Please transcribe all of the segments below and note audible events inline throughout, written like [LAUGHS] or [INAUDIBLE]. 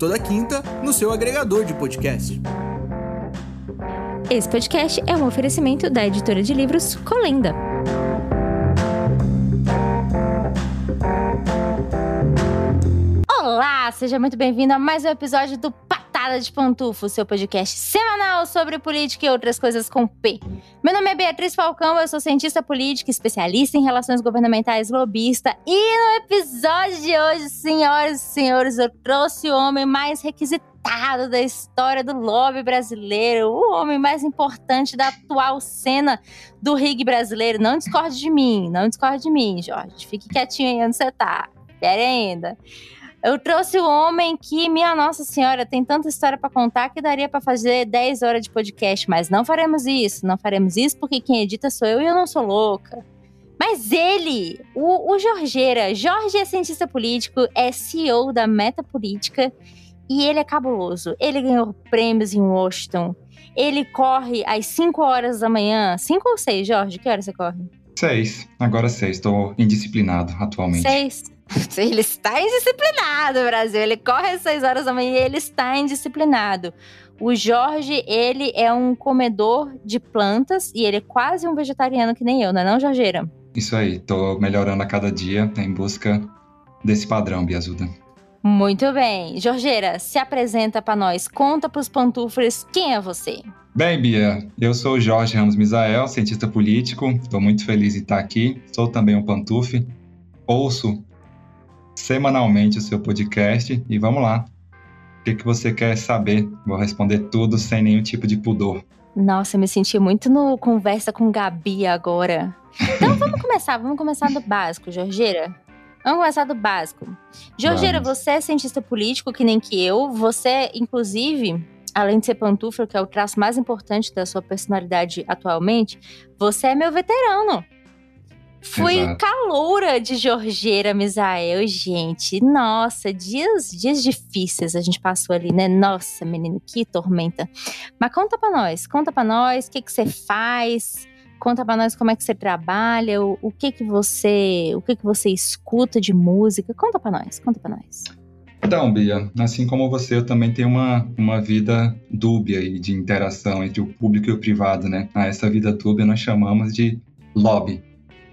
Toda quinta no seu agregador de podcast. Esse podcast é um oferecimento da editora de livros Colenda. Olá, seja muito bem-vindo a mais um episódio do Patada de Pantufo, seu podcast semanal sobre política e outras coisas com P. Meu nome é Beatriz Falcão, eu sou cientista política, especialista em relações governamentais, lobista. E no episódio de hoje, senhoras e senhores, eu trouxe o homem mais requisitado da história do lobby brasileiro, o homem mais importante da atual cena do rig brasileiro. Não discorde de mim, não discorde de mim, Jorge. Fique quietinho aí onde você tá. Espere ainda. Eu trouxe o homem que, minha Nossa Senhora, tem tanta história para contar que daria para fazer 10 horas de podcast, mas não faremos isso, não faremos isso porque quem edita sou eu e eu não sou louca. Mas ele, o, o Jorgeira, Jorge é cientista político, é CEO da Meta Política e ele é cabuloso. Ele ganhou prêmios em Washington. Ele corre às 5 horas da manhã. 5 ou 6, Jorge? Que horas você corre? 6. Agora 6. Estou indisciplinado atualmente. 6. [LAUGHS] Ele está indisciplinado, Brasil. Ele corre às 6 horas da manhã e ele está indisciplinado. O Jorge, ele é um comedor de plantas e ele é quase um vegetariano que nem eu, não é não, Jorgeira? Isso aí, tô melhorando a cada dia em busca desse padrão, Biazuda. Muito bem. Jorgeira, se apresenta para nós. Conta para os pantufres quem é você. Bem, Bia, eu sou o Jorge Ramos Misael, cientista político. Estou muito feliz em estar aqui. Sou também um pantufe. Ouço semanalmente o seu podcast e vamos lá. O que, que você quer saber? Vou responder tudo sem nenhum tipo de pudor. Nossa, eu me senti muito no conversa com Gabi agora. Então vamos [LAUGHS] começar, vamos começar do básico, Jorgeira. Vamos começar do básico. Jorgeira, Vamos. você é cientista político, que nem que eu. Você, inclusive, além de ser pantufa, que é o traço mais importante da sua personalidade atualmente, você é meu veterano. Fui Exato. caloura de Jorgeira Misael, gente. Nossa, dias, dias difíceis a gente passou ali, né? Nossa, menino, que tormenta. Mas conta pra nós, conta pra nós o que, que você faz, conta pra nós como é que você trabalha, o, o que que você, o que que você escuta de música. Conta pra nós, conta pra nós. Então, Bia, assim como você, eu também tenho uma, uma vida dúbia e de interação entre o público e o privado, né? A essa vida dúbia nós chamamos de lobby.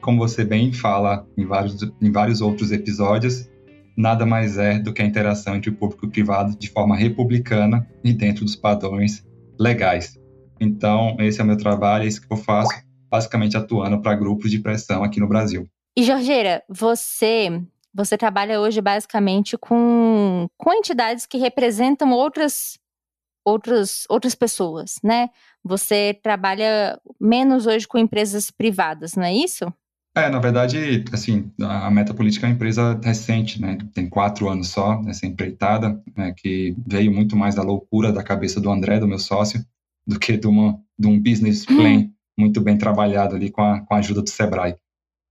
Como você bem fala em vários, em vários outros episódios, nada mais é do que a interação entre o público e o privado de forma republicana e dentro dos padrões legais. Então, esse é o meu trabalho, é isso que eu faço, basicamente atuando para grupos de pressão aqui no Brasil. E Jorgeira, você você trabalha hoje basicamente com, com entidades que representam outras, outras, outras pessoas, né? Você trabalha menos hoje com empresas privadas, não é isso? É, na verdade, assim, a Meta Política é uma empresa recente, né? Tem quatro anos só, essa empreitada, né? que veio muito mais da loucura da cabeça do André, do meu sócio, do que de, uma, de um business plan muito bem trabalhado ali com a, com a ajuda do Sebrae.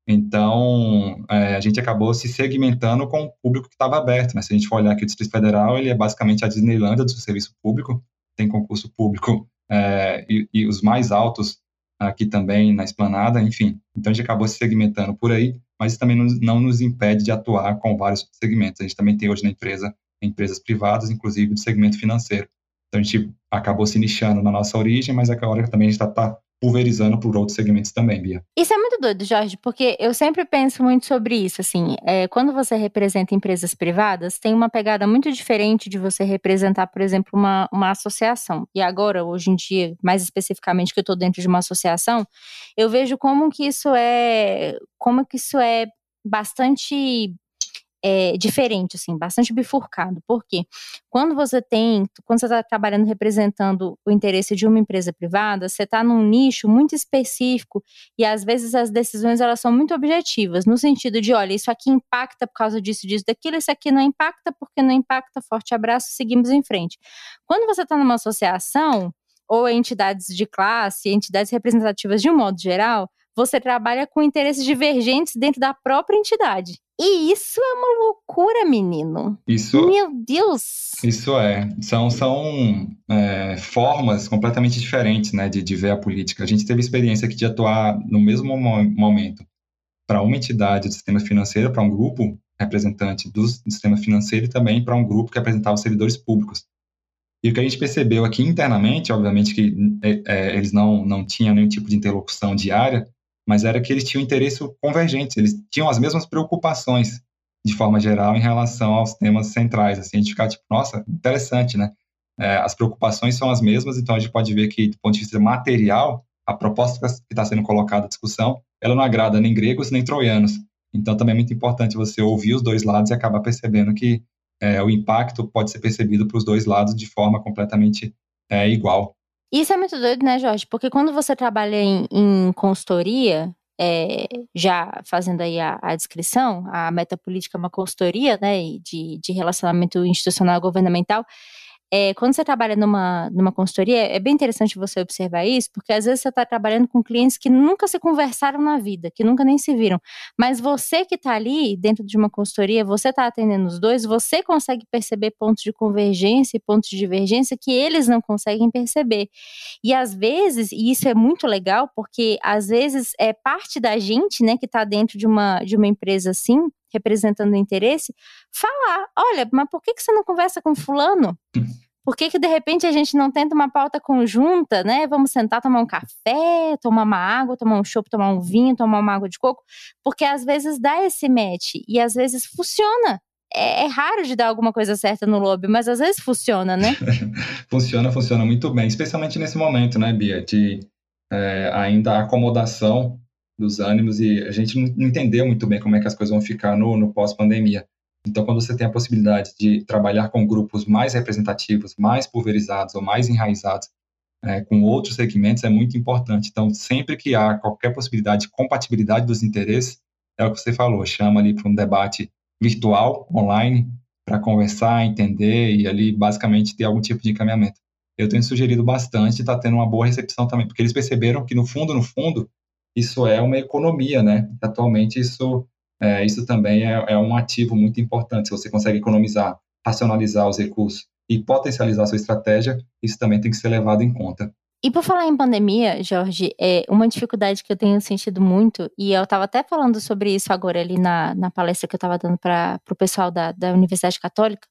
Então, é, a gente acabou se segmentando com o público que estava aberto. Né? Se a gente for olhar aqui o Distrito Federal, ele é basicamente a Disneylândia do serviço público, tem concurso público é, e, e os mais altos aqui também na esplanada, enfim. Então, a gente acabou se segmentando por aí, mas isso também não, nos impede de atuar com vários segmentos. A gente também tem hoje na empresa empresas privadas, inclusive do segmento financeiro. Então, a gente acabou se nichando na nossa origem, mas agora também a gente está pulverizando por outros segmentos também, Bia. Isso é muito doido, Jorge, porque eu sempre penso muito sobre isso. Assim, é, quando você representa empresas privadas, tem uma pegada muito diferente de você representar, por exemplo, uma, uma associação. E agora, hoje em dia, mais especificamente que eu estou dentro de uma associação, eu vejo como que isso é, como que isso é bastante é, diferente, assim, bastante bifurcado. Por quê? Quando você tem, quando você está trabalhando representando o interesse de uma empresa privada, você está num nicho muito específico e às vezes as decisões elas são muito objetivas, no sentido de, olha, isso aqui impacta por causa disso, disso, daquilo, isso aqui não impacta porque não impacta, forte abraço, seguimos em frente. Quando você está numa associação, ou entidades de classe, entidades representativas de um modo geral, você trabalha com interesses divergentes dentro da própria entidade. E isso é uma loucura, menino. Isso. Meu Deus! Isso é. São, são é, formas completamente diferentes né, de, de ver a política. A gente teve experiência aqui de atuar no mesmo momento para uma entidade do sistema financeiro, para um grupo representante do sistema financeiro e também para um grupo que representava os servidores públicos. E o que a gente percebeu aqui internamente, obviamente que é, é, eles não, não tinham nenhum tipo de interlocução diária, mas era que eles tinham interesse convergente, eles tinham as mesmas preocupações, de forma geral, em relação aos temas centrais. Assim, a gente fica tipo, nossa, interessante, né? É, as preocupações são as mesmas, então a gente pode ver que, do ponto de vista material, a proposta que está sendo colocada à discussão, ela não agrada nem gregos nem troianos. Então também é muito importante você ouvir os dois lados e acabar percebendo que é, o impacto pode ser percebido para os dois lados de forma completamente é, igual. Isso é muito doido, né, Jorge? Porque quando você trabalha em, em consultoria, é, já fazendo aí a, a, descrição, a metapolítica é uma consultoria né, de, de relacionamento institucional governamental, é, quando você trabalha numa, numa consultoria, é bem interessante você observar isso, porque às vezes você está trabalhando com clientes que nunca se conversaram na vida, que nunca nem se viram. Mas você que está ali dentro de uma consultoria, você está atendendo os dois, você consegue perceber pontos de convergência e pontos de divergência que eles não conseguem perceber. E às vezes, e isso é muito legal, porque às vezes é parte da gente, né, que está dentro de uma, de uma empresa assim, representando o interesse, falar: olha, mas por que, que você não conversa com fulano? Por que, que de repente a gente não tenta uma pauta conjunta, né? Vamos sentar, tomar um café, tomar uma água, tomar um chopp, tomar um vinho, tomar uma água de coco, porque às vezes dá esse match e às vezes funciona. É, é raro de dar alguma coisa certa no lobby, mas às vezes funciona, né? [LAUGHS] funciona, funciona muito bem, especialmente nesse momento, né, Bia, de é, ainda acomodação dos ânimos e a gente não entendeu muito bem como é que as coisas vão ficar no, no pós-pandemia. Então, quando você tem a possibilidade de trabalhar com grupos mais representativos, mais pulverizados ou mais enraizados é, com outros segmentos, é muito importante. Então, sempre que há qualquer possibilidade de compatibilidade dos interesses, é o que você falou, chama ali para um debate virtual, online, para conversar, entender e ali basicamente ter algum tipo de encaminhamento. Eu tenho sugerido bastante, está tendo uma boa recepção também, porque eles perceberam que no fundo, no fundo, isso é uma economia, né? Atualmente isso, é, isso também é, é um ativo muito importante. Se você consegue economizar, racionalizar os recursos e potencializar sua estratégia, isso também tem que ser levado em conta. E por falar em pandemia, Jorge, é uma dificuldade que eu tenho sentido muito, e eu estava até falando sobre isso agora ali na, na palestra que eu estava dando para o pessoal da, da Universidade Católica,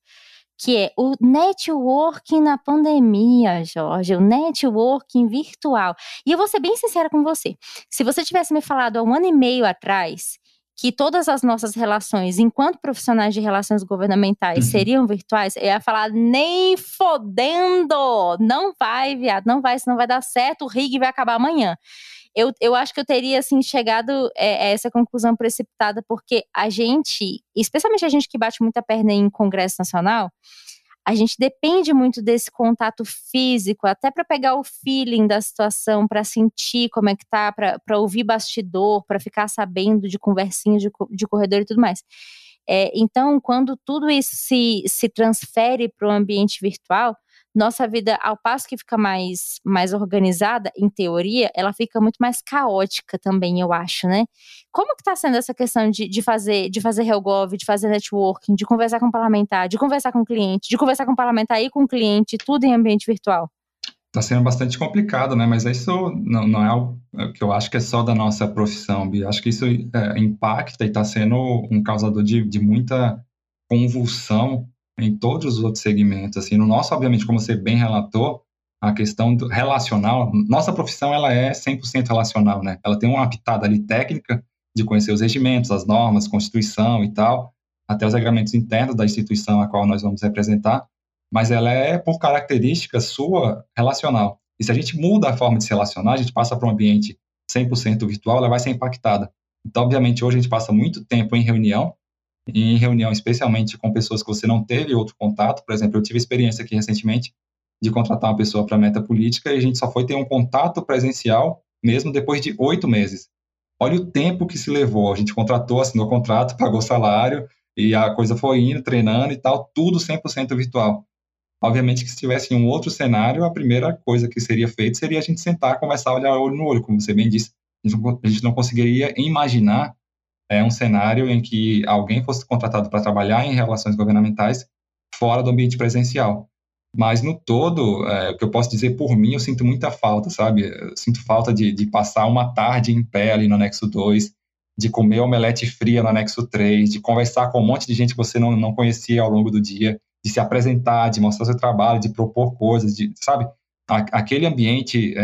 que é o networking na pandemia, Jorge, o networking virtual. E eu vou ser bem sincera com você. Se você tivesse me falado há um ano e meio atrás que todas as nossas relações, enquanto profissionais de relações governamentais, uhum. seriam virtuais, eu ia falar nem fodendo, não vai, viado, não vai, senão vai dar certo, o rig vai acabar amanhã eu, eu acho que eu teria, assim, chegado é, a essa conclusão precipitada, porque a gente, especialmente a gente que bate muita perna em Congresso Nacional, a gente depende muito desse contato físico, até para pegar o feeling da situação, para sentir como é que tá, para ouvir bastidor, para ficar sabendo de conversinhas de, de corredor e tudo mais. É, então, quando tudo isso se, se transfere para o ambiente virtual, nossa vida, ao passo que fica mais, mais organizada, em teoria, ela fica muito mais caótica também, eu acho, né? Como que está sendo essa questão de, de fazer de fazer Helgov, de fazer networking, de conversar com parlamentar, de conversar com cliente, de conversar com parlamentar e com cliente, tudo em ambiente virtual? Está sendo bastante complicado, né? Mas isso não, não é algo que eu acho que é só da nossa profissão, Bia. Acho que isso é, impacta e está sendo um causador de, de muita convulsão em todos os outros segmentos. Assim, no nosso, obviamente, como você bem relatou, a questão do relacional, nossa profissão ela é 100% relacional, né? Ela tem uma pitada ali técnica de conhecer os regimentos, as normas, constituição e tal, até os regramentos internos da instituição a qual nós vamos representar, mas ela é, por característica sua, relacional. E se a gente muda a forma de se relacionar, a gente passa para um ambiente 100% virtual, ela vai ser impactada. Então, obviamente, hoje a gente passa muito tempo em reunião, em reunião, especialmente com pessoas que você não teve outro contato. Por exemplo, eu tive experiência aqui recentemente de contratar uma pessoa para meta política e a gente só foi ter um contato presencial mesmo depois de oito meses. Olha o tempo que se levou. A gente contratou, assinou o contrato, [LAUGHS] pagou salário e a coisa foi indo, treinando e tal, tudo 100% virtual. Obviamente que se tivesse um outro cenário, a primeira coisa que seria feita seria a gente sentar, conversar, olhar olho no olho, como você bem disse. A gente não conseguiria imaginar é, um cenário em que alguém fosse contratado para trabalhar em relações governamentais fora do ambiente presencial. Mas no todo, é, o que eu posso dizer por mim, eu sinto muita falta, sabe? Eu sinto falta de, de passar uma tarde em pé ali no anexo 2, de comer omelete fria no anexo 3, de conversar com um monte de gente que você não, não conhecia ao longo do dia, de se apresentar, de mostrar seu trabalho, de propor coisas, de, sabe? aquele ambiente é,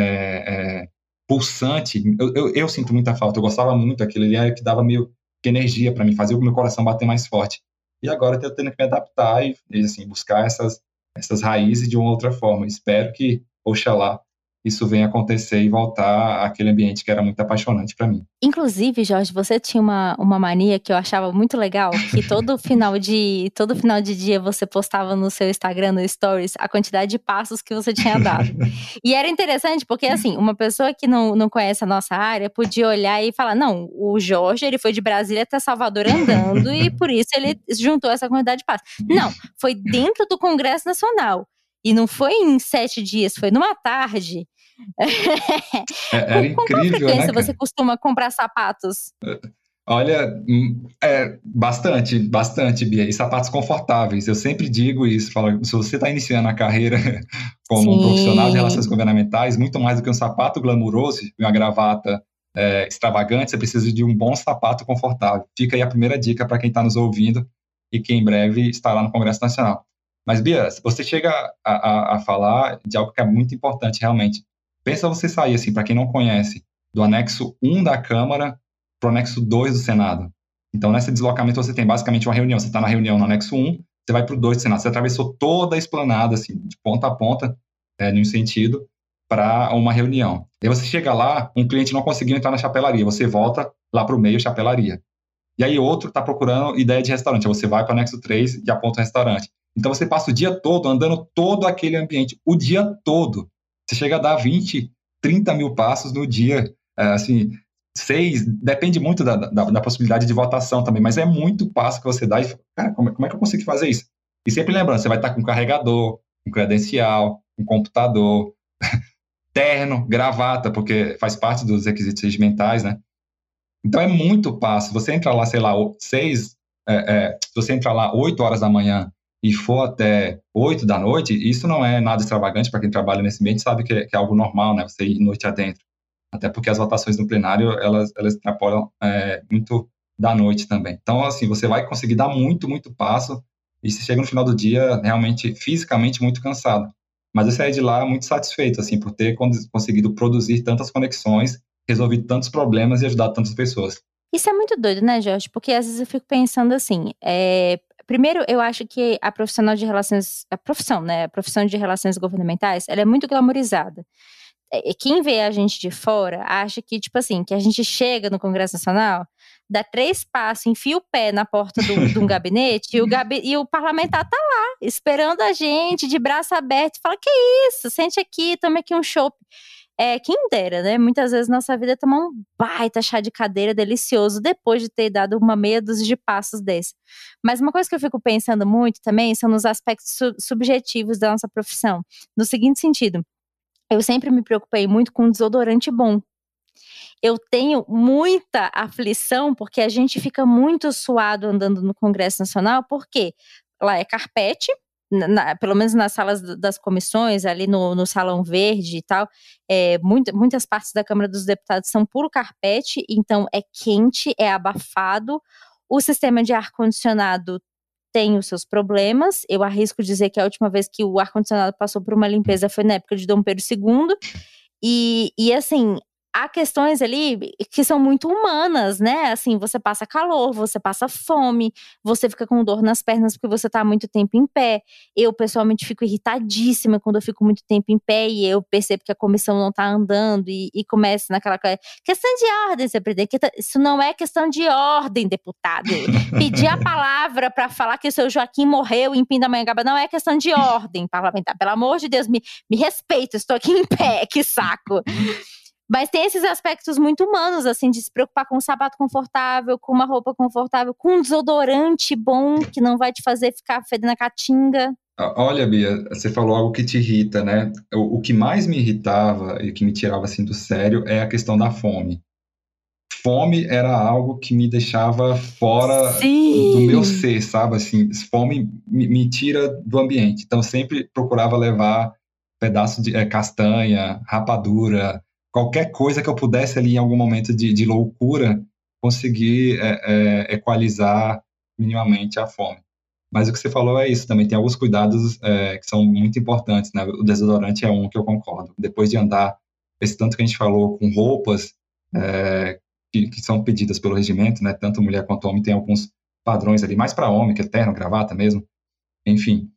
é, pulsante, eu, eu, eu, sinto muita falta, eu gostava muito daquilo, ele era que dava meio que energia para mim, fazia o meu coração bater mais forte. E agora eu tenho que me adaptar e, assim, buscar essas essas raízes de uma outra forma. Espero que, oxalá, isso venha acontecer e voltar àquele ambiente que era muito apaixonante para mim. Inclusive, Jorge, você tinha uma, uma mania que eu achava muito legal, que [LAUGHS] todo final de todo final de dia você postava no seu Instagram, no Stories, a quantidade de passos que você tinha dado. [LAUGHS] e era interessante porque, assim, uma pessoa que não, não conhece a nossa área podia olhar e falar, não, o Jorge, ele foi de Brasília até Salvador andando [LAUGHS] e por isso ele juntou essa quantidade de passos. Não, foi dentro do Congresso Nacional. E não foi em sete dias, foi numa tarde. É, [LAUGHS] era com, com qual né, frequência né, você costuma comprar sapatos? Olha, hum, é, bastante, bastante, Bia. E sapatos confortáveis. Eu sempre digo isso. Falo, se você está iniciando a carreira [LAUGHS] como Sim. um profissional de relações governamentais, muito mais do que um sapato glamuroso e uma gravata é, extravagante, você precisa de um bom sapato confortável. Fica aí a primeira dica para quem está nos ouvindo e que em breve estará no Congresso Nacional. Mas, Bia, você chega a, a, a falar de algo que é muito importante, realmente. Pensa você sair, assim, para quem não conhece, do anexo 1 da Câmara para o anexo 2 do Senado. Então, nesse deslocamento, você tem basicamente uma reunião. Você está na reunião no anexo 1, você vai para o 2 do Senado. Você atravessou toda a esplanada, assim, de ponta a ponta, é, num sentido, para uma reunião. E você chega lá, um cliente não conseguiu entrar na chapelaria, você volta lá para o meio, chapelaria. E aí outro está procurando ideia de restaurante, você vai para o anexo 3 e aponta o restaurante. Então você passa o dia todo andando todo aquele ambiente, o dia todo. Você chega a dar 20, 30 mil passos no dia. É, assim, seis, depende muito da, da, da, possibilidade de votação também, mas é muito passo que você dá e cara, como, como é que eu consigo fazer isso? E sempre lembrando, você vai estar com um carregador, um credencial, um computador, [LAUGHS] terno, gravata, porque faz parte dos requisitos regimentais, né? Então é muito passo. Você entra lá, sei lá, seis, é, é, se você entra lá oito horas da manhã e for até 8 da noite, isso não é nada extravagante para quem trabalha nesse ambiente, sabe que é, que é, algo normal, né? Você ir noite adentro. Até porque as votações no plenário, elas, elas extrapolam é, muito da noite também. Então, assim, você vai conseguir dar muito, muito passo e se chega no final do dia realmente fisicamente muito cansado. Mas eu saí de lá muito satisfeito, assim, por ter conseguido produzir tantas conexões, resolver tantos problemas e ajudar tantas pessoas. Isso é muito doido, né, Jorge? Porque às vezes eu fico pensando assim, é, Primeiro, eu acho que a profissional de relações, a profissão, né, a profissão de relações governamentais, ela é muito glamorizada. É, quem vê a gente de fora acha que, tipo assim, que a gente chega no Congresso Nacional, dá três passos, enfia o pé na porta do, de um [LAUGHS] gabinete e o, gabi, e o parlamentar tá lá, esperando a gente, de braço aberto, fala: que isso, sente aqui, tome aqui um chopp. É, quem dera, né? Muitas vezes nossa vida é tomar um baita chá de cadeira delicioso depois de ter dado uma meia dúzia de passos desse. Mas uma coisa que eu fico pensando muito também são nos aspectos su subjetivos da nossa profissão. No seguinte sentido, eu sempre me preocupei muito com desodorante bom. Eu tenho muita aflição porque a gente fica muito suado andando no Congresso Nacional, porque lá é carpete, na, pelo menos nas salas das comissões, ali no, no Salão Verde e tal, é, muito, muitas partes da Câmara dos Deputados são puro carpete, então é quente, é abafado. O sistema de ar-condicionado tem os seus problemas. Eu arrisco dizer que a última vez que o ar-condicionado passou por uma limpeza foi na época de Dom Pedro II. E, e assim, há questões ali que são muito humanas, né? Assim, você passa calor, você passa fome, você fica com dor nas pernas porque você tá muito tempo em pé. Eu, pessoalmente, fico irritadíssima quando eu fico muito tempo em pé e eu percebo que a comissão não tá andando e, e começa naquela questão de ordem, você aprender que isso não é questão de ordem, deputado. [LAUGHS] Pedir a palavra para falar que o seu Joaquim morreu em Pindamonhangaba não é questão de ordem parlamentar. Pelo amor de Deus, me, me respeita, estou aqui em pé, que saco. Mas tem esses aspectos muito humanos, assim, de se preocupar com um sapato confortável, com uma roupa confortável, com um desodorante bom que não vai te fazer ficar fedendo a caatinga. Olha, Bia, você falou algo que te irrita, né? O, o, que mais me irritava e que me tirava assim do sério é a questão da fome. Fome era algo que me deixava fora Sim. do meu ser, sabe? Assim, fome me, me, tira do ambiente. Então, sempre procurava levar pedaço de é, castanha, rapadura, qualquer coisa que eu pudesse ali em algum momento de, de loucura conseguir é, é, equalizar minimamente a fome. Mas o que você falou é isso, também tem alguns cuidados é, que são muito importantes, né? O desodorante é um que eu concordo. Depois de andar, esse tanto que a gente falou, com roupas é, que, que, são pedidas pelo regimento, né? Tanto mulher quanto homem tem alguns padrões ali, mais para homem, que é terno, gravata mesmo, enfim.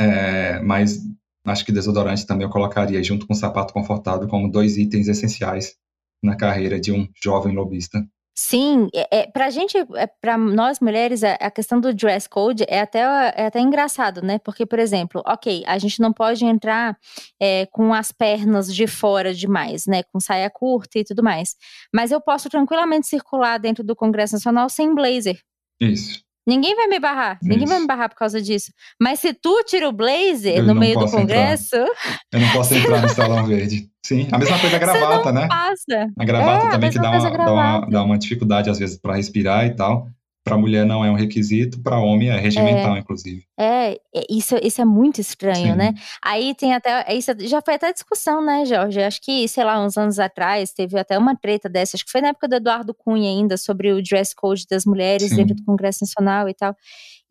É, mas acho que desodorante também eu colocaria junto com sapato confortável como dois itens essenciais na carreira de um jovem lobista. Sim, é, é, pra gente, é, pra nós mulheres, a, a questão do dress code é até, é até engraçado, né? Porque, por exemplo, ok, a gente não pode entrar é, com as pernas de fora demais, né? Com saia curta e tudo mais. Mas eu posso tranquilamente circular dentro do Congresso Nacional sem blazer. Isso. Ninguém vai me barrar, Isso. ninguém vai me barrar por causa disso. Mas se tu tira o blazer eu no meio do congresso. Entrar. Eu não posso [LAUGHS] entrar no salão verde. Sim, a mesma coisa a gravata, né? Passa. A gravata é, também que dá uma, dá uma, dá, uma, dificuldade, às vezes, para respirar e tal para mulher não é um requisito, para homem é regimental, é, inclusive. É, isso, isso é muito estranho, né? Sim. né? Aí tem até. Isso já foi até discussão, né, Jorge? Acho que, sei lá, uns anos atrás, teve até uma treta dessa, acho que foi na época do Eduardo Cunha ainda, sobre o dress code das mulheres Sim. dentro do Congresso Nacional e tal.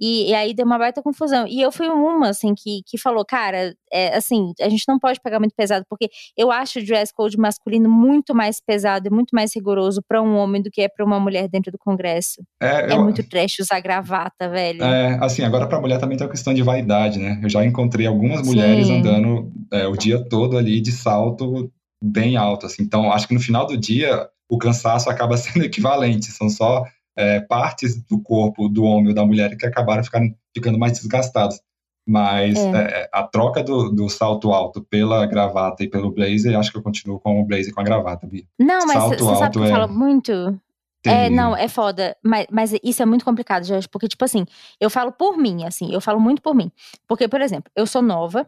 E, e, aí deu uma baita confusão. E eu fui uma, assim, que, que falou, cara, é, assim, a gente não pode pegar muito pesado, porque eu acho o dress code masculino muito mais pesado e muito mais rigoroso para um homem do que é para uma mulher dentro do Congresso. É, é eu, muito trash usar gravata, velho. É, assim, agora para mulher também tem uma questão de vaidade, né? Eu já encontrei algumas mulheres Sim. andando é, o dia todo ali de salto bem alto, assim. Então, acho que no final do dia o cansaço acaba [LAUGHS] sendo equivalente, são só é, partes do corpo do homem ou da mulher que acabaram ficando, ficando mais desgastadas. Mas é. É, a troca do, do, salto alto pela gravata e pelo blazer, acho que eu continuo com o blazer com a gravata, Bia. Não, mas salto você sabe que eu falo muito? É, não, é foda. Mas, mas isso é muito complicado, Jorge, porque, tipo assim, eu falo por mim, assim, eu falo muito por mim. Porque, por exemplo, eu sou nova,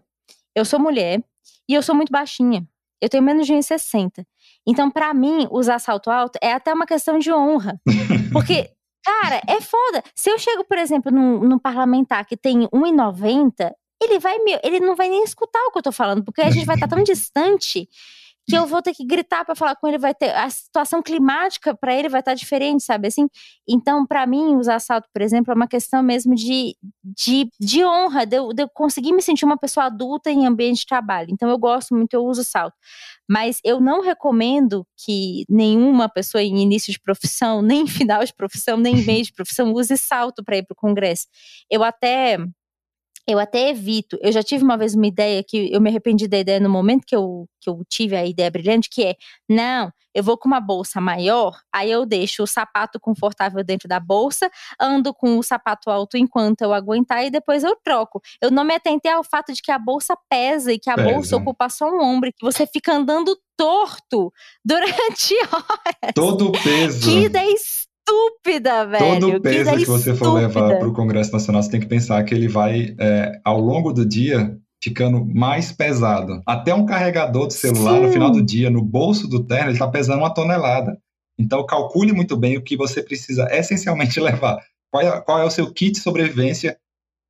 eu sou mulher e eu sou muito baixinha. Eu tenho menos de 1,60. Então, para mim, usar salto alto é até uma questão de honra. [LAUGHS] Porque, cara, é foda. Se eu chego, por exemplo, num, num parlamentar que tem 1,90, ele vai me, ele não vai nem escutar o que eu tô falando, porque a gente vai estar tá tão [LAUGHS] distante que eu vou ter que gritar para falar com ele, vai ter a situação climática para ele vai estar tá diferente, sabe assim? Então, para mim, usar salto, por exemplo, é uma questão mesmo de, de, de honra, de eu, de eu conseguir me sentir uma pessoa adulta em ambiente de trabalho. Então, eu gosto muito, eu uso salto. Mas eu não recomendo que nenhuma pessoa em início de profissão, [LAUGHS] nem em final de profissão, nem em meio de profissão, use salto para ir para o congresso. Eu até eu até evito. Eu já tive uma vez uma ideia que eu me arrependi da ideia no momento que eu, que eu tive a ideia brilhante, que é, não, eu vou com uma bolsa maior, aí eu deixo o sapato confortável dentro da bolsa, ando com o sapato alto enquanto eu aguentar e depois eu troco. Eu não me atentei ao fato de que a bolsa pesa e que a pesa. bolsa ocupa só um ombro, que você fica andando torto [LAUGHS] durante horas. Todo o peso. Que ideia estúpida, velho. Todo o peso que, que você for levar para o Congresso Nacional, você tem que pensar que ele vai, é, ao longo do dia, ficando mais pesado. Até um carregador de celular, Sim. no final do dia, no bolso do terno, ele está pesando uma tonelada. Então, calcule muito bem o que você precisa essencialmente [LAUGHS] levar. Qual é, qual é o seu kit de sobrevivência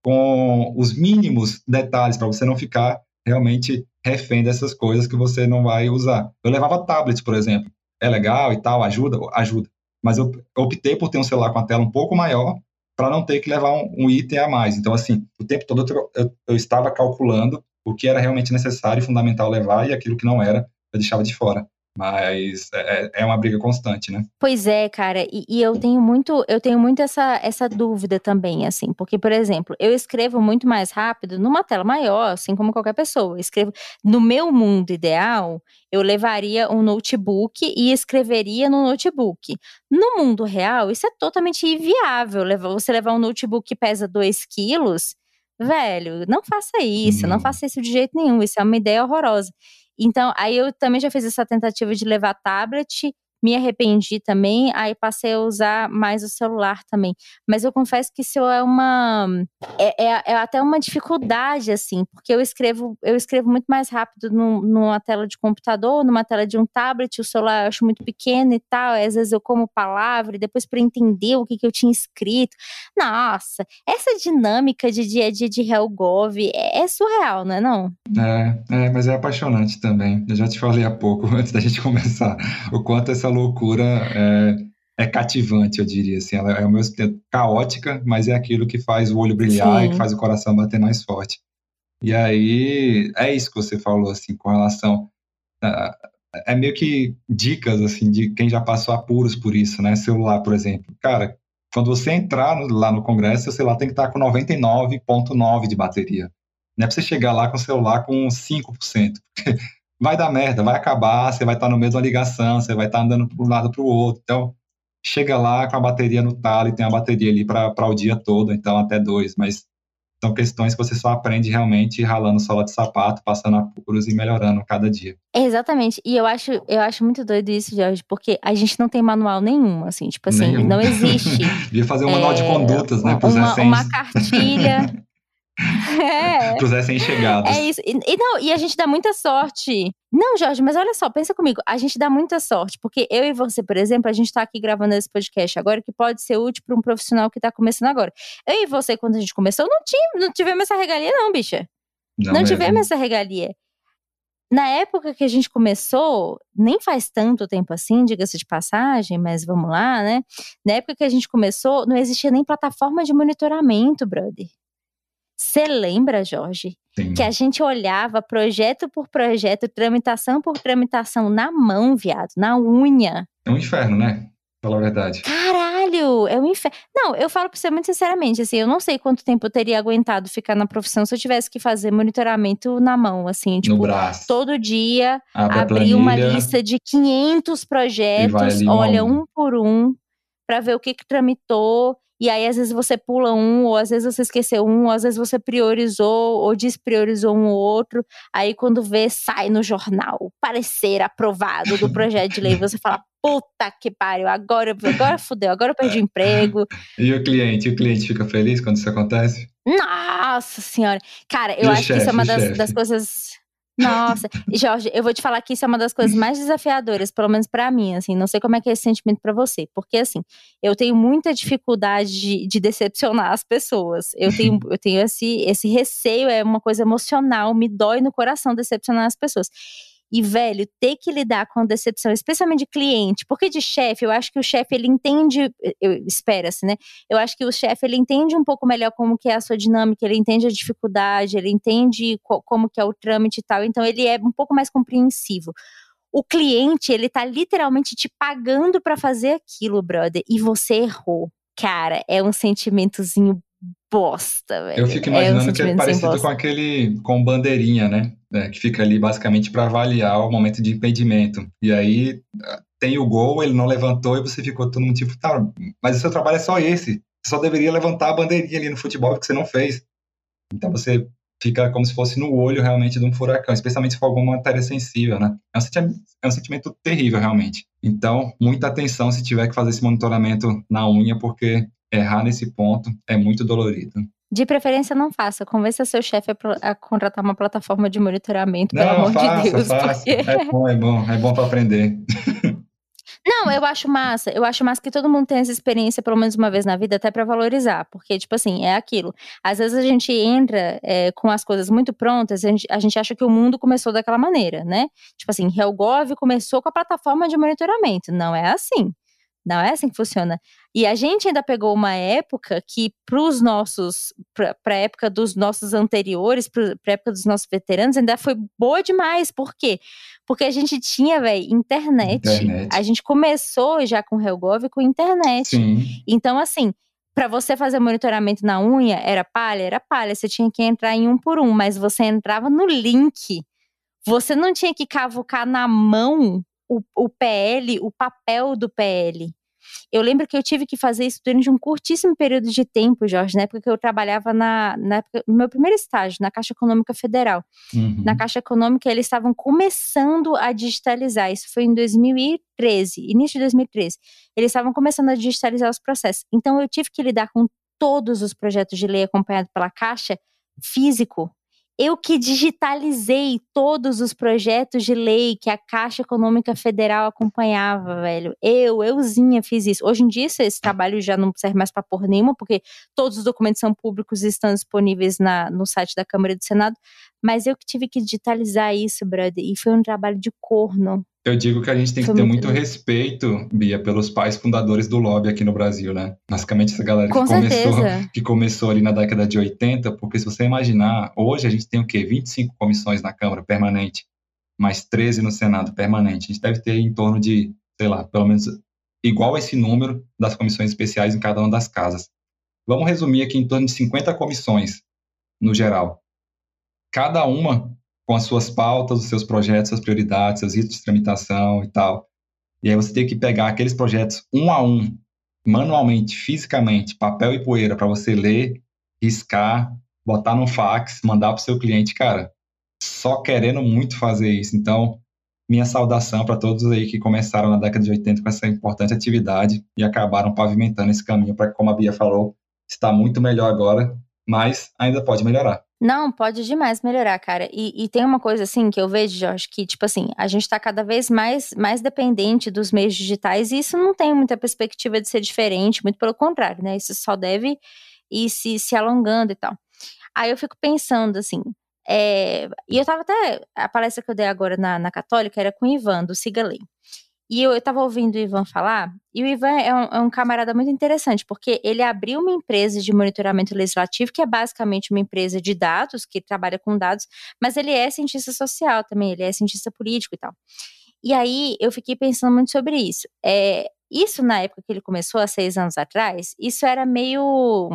com os mínimos detalhes para você não ficar realmente refém dessas coisas que você não vai usar. Eu levava tablet, por exemplo. É legal e tal, ajuda? Ajuda mas eu optei por ter um celular com a tela um pouco maior para não ter que levar um, um, item a mais. Então, assim, o tempo todo eu, eu, eu, estava calculando o que era realmente necessário e fundamental levar e aquilo que não era, eu deixava de fora. Mas é, é, é uma briga constante, né? Pois é, cara, e, e, eu tenho muito, eu tenho muito essa, essa dúvida também, assim, porque, por exemplo, eu escrevo muito mais rápido numa tela maior, assim como qualquer pessoa. Eu escrevo no meu mundo ideal, eu levaria um notebook e escreveria no notebook. No mundo real, isso é totalmente inviável. Você levar um notebook que pesa 2 quilos, velho, não faça isso, não faça isso de jeito nenhum. Isso é uma ideia horrorosa. Então, aí eu também já fiz essa tentativa de levar tablet me arrependi também, aí passei a usar mais o celular também. Mas eu confesso que isso é uma é, é, é até uma dificuldade assim, porque eu escrevo eu escrevo muito mais rápido no, numa tela de computador, numa tela de um tablet, o celular eu acho muito pequeno e tal, às vezes eu como palavra e depois para entender o que, que eu tinha escrito. Nossa, essa dinâmica de dia a dia de Helgov é, é surreal, não é não? É, é, mas é apaixonante também. Eu já te falei há pouco, [LAUGHS] antes da gente começar, o quanto essa loucura é, é cativante, eu diria assim. Ela é ao mesmo tempo caótica, mas é aquilo que faz o olho brilhar Sim. e que faz o coração bater mais forte. E aí é isso que você falou assim com relação é meio que dicas assim de quem já passou apuros por isso, né? Celular, por exemplo. Cara, quando você entrar no, lá no congresso, seu celular tem que estar com 99.9 de bateria. Não é para você chegar lá com o celular com 5%. Vai dar merda, vai acabar, você vai estar no meio de uma ligação, você vai estar andando para um lado para o outro. Então, chega lá com a bateria no talo e tem a bateria ali para o dia todo, então até dois, mas são questões que você só aprende realmente ralando sola de sapato, passando apuros e melhorando cada dia. Exatamente. E eu acho, eu acho muito doido isso, Jorge, porque a gente não tem manual nenhum, assim, tipo assim, nenhum. não existe. [LAUGHS] Devia fazer um manual é, de condutas, né, uma, uma cartilha [LAUGHS] É. [LAUGHS] Pros recém-chegados. É isso. E, e, não, e a gente dá muita sorte. Não, Jorge, mas olha só, pensa comigo. A gente dá muita sorte, porque eu e você, por exemplo, a gente tá aqui gravando esse podcast agora que pode ser útil para um profissional que tá começando agora. Eu e você, quando a gente começou, não, tinha, não tivemos essa regalia, não, bicha. Não, não tivemos essa regalia. Na época que a gente começou, nem faz tanto tempo assim, diga-se de passagem, mas vamos lá, né? Na época que a gente começou, não existia nem plataforma de monitoramento, brother. Você lembra, Jorge, Sim. que a gente olhava projeto por projeto, tramitação por tramitação na mão, viado, na unha. É um inferno, né? Fala a verdade. Caralho, é um inferno. Não, eu falo pra você muito sinceramente, assim, eu não sei quanto tempo eu teria aguentado ficar na profissão se eu tivesse que fazer monitoramento na mão, assim, tipo, no braço. todo dia, Abre abrir uma lista de 500 projetos, olha um por um, para ver o que que tramitou e aí às vezes você pula um, ou às vezes você esqueceu um, ou às vezes você priorizou ou despriorizou um ou outro. Aí quando vê, sai no jornal, parecer aprovado do projeto de lei, você fala, puta que pariu, agora, agora fudeu, agora eu perdi o emprego. E o cliente? O cliente fica feliz quando isso acontece? Nossa senhora! Cara, eu e acho chefe, que isso é uma das, das coisas nossa, [LAUGHS] Jorge, eu vou te falar que isso é uma das coisas mais desafiadoras, pelo menos para mim, assim, não sei como é que é esse sentimento para você, porque assim, eu tenho muita dificuldade de, de, decepcionar as pessoas. Eu tenho, [LAUGHS] eu tenho esse, esse receio, é uma coisa emocional, me dói no coração decepcionar as pessoas. E, velho, ter que lidar com decepção, especialmente de cliente, porque de chefe, eu acho que o chefe, ele entende, espera-se, né? Eu acho que o chefe, ele entende um pouco melhor como que é a sua dinâmica, ele entende a dificuldade, ele entende co como que é o trâmite e tal, então ele é um pouco mais compreensivo. O cliente, ele tá literalmente te pagando para fazer aquilo, brother, e você errou. Cara, é um sentimentozinho bosta, velho. Eu fico imaginando é um que é parecido com aquele com bandeirinha, né? É, que fica ali basicamente para avaliar o momento de impedimento. E aí tem o gol, ele não levantou e você ficou todo mundo tipo, tá, mas o seu trabalho é só esse. Você só deveria levantar a bandeirinha ali no futebol que você não fez. Então você fica como se fosse no olho realmente de um furacão, especialmente se for alguma matéria sensível, né? É um, sentimento, é um sentimento terrível, realmente. Então, muita atenção se tiver que fazer esse monitoramento na unha, porque errar nesse ponto é muito dolorido. De preferência, não faça. Convença seu chefe a, a, contratar uma plataforma de monitoramento, não, pelo amor faça, de Deus. Faça. Porque... É bom, é bom, é bom para aprender. [LAUGHS] Não, eu acho massa. Eu acho massa que todo mundo tenha essa experiência pelo menos uma vez na vida, até para valorizar. Porque, tipo assim, é aquilo. Às vezes a gente entra é, com as coisas muito prontas, a gente, a gente acha que o mundo começou daquela maneira, né? Tipo assim, Helgov começou com a plataforma de monitoramento. Não é assim. Não é assim que funciona. E a gente ainda pegou uma época que, para os nossos, para a época dos nossos anteriores, para a época dos nossos veteranos, ainda foi boa demais. Por quê? Porque a gente tinha, velho, internet. internet. A gente começou já com o Helgov com internet. Sim. Então, assim, para você fazer monitoramento na unha, era palha? Era palha. Você tinha que entrar em um por um, mas você entrava no link. Você não tinha que cavucar na mão o, o PL, o papel do PL. Eu lembro que eu tive que fazer isso durante um curtíssimo período de tempo, Jorge, na época que eu trabalhava na, na época, no meu primeiro estágio, na Caixa Econômica Federal. Uhum. Na Caixa Econômica, eles estavam começando a digitalizar. Isso foi em 2013, início de 2013. Eles estavam começando a digitalizar os processos. Então, eu tive que lidar com todos os projetos de lei acompanhados pela Caixa físico, eu que digitalizei todos os projetos de lei que a Caixa Econômica Federal acompanhava, velho. Eu, euzinha fiz isso. Hoje em dia esse trabalho já não serve mais para porra nenhuma, porque todos os documentos são públicos e estão disponíveis na, no site da Câmara e do Senado. Mas eu que tive que digitalizar isso, brother. E foi um trabalho de corno. Eu digo que a gente tem que ter muito respeito, Bia, pelos pais fundadores do lobby aqui no Brasil, né? Basicamente essa galera que começou, que começou ali na década de 80, porque se você imaginar, hoje a gente tem o quê? 25 comissões na Câmara permanente, mais 13 no Senado permanente. A gente deve ter em torno de, sei lá, pelo menos igual esse número das comissões especiais em cada uma das casas. Vamos resumir aqui em torno de 50 comissões no geral. Cada uma com as suas pautas, os seus projetos, suas prioridades, seus ritos de tramitação e tal. E aí você tem que pegar aqueles projetos um a um, manualmente, fisicamente, papel e poeira, para você ler, riscar, botar no fax, mandar para o seu cliente, cara, só querendo muito fazer isso. Então, minha saudação para todos aí que começaram na década de 80 com essa importante atividade e acabaram pavimentando esse caminho para, como a Bia falou, está muito melhor agora, mas ainda pode melhorar. Não, pode demais melhorar, cara. E, e, tem uma coisa assim que eu vejo, Jorge, que, tipo assim, a gente tá cada vez mais, mais dependente dos meios digitais e isso não tem muita perspectiva de ser diferente, muito pelo contrário, né? Isso só deve ir se, se alongando e tal. Aí eu fico pensando assim. É, e eu tava até. A palestra que eu dei agora na, na Católica era com o Ivan, do Siga Lei. E eu estava ouvindo o Ivan falar, e o Ivan é um, é um, camarada muito interessante, porque ele abriu uma empresa de monitoramento legislativo, que é basicamente uma empresa de dados, que trabalha com dados, mas ele é cientista social também, ele é cientista político e tal. E aí eu fiquei pensando muito sobre isso. É, isso, na época que ele começou, há seis anos atrás, isso era meio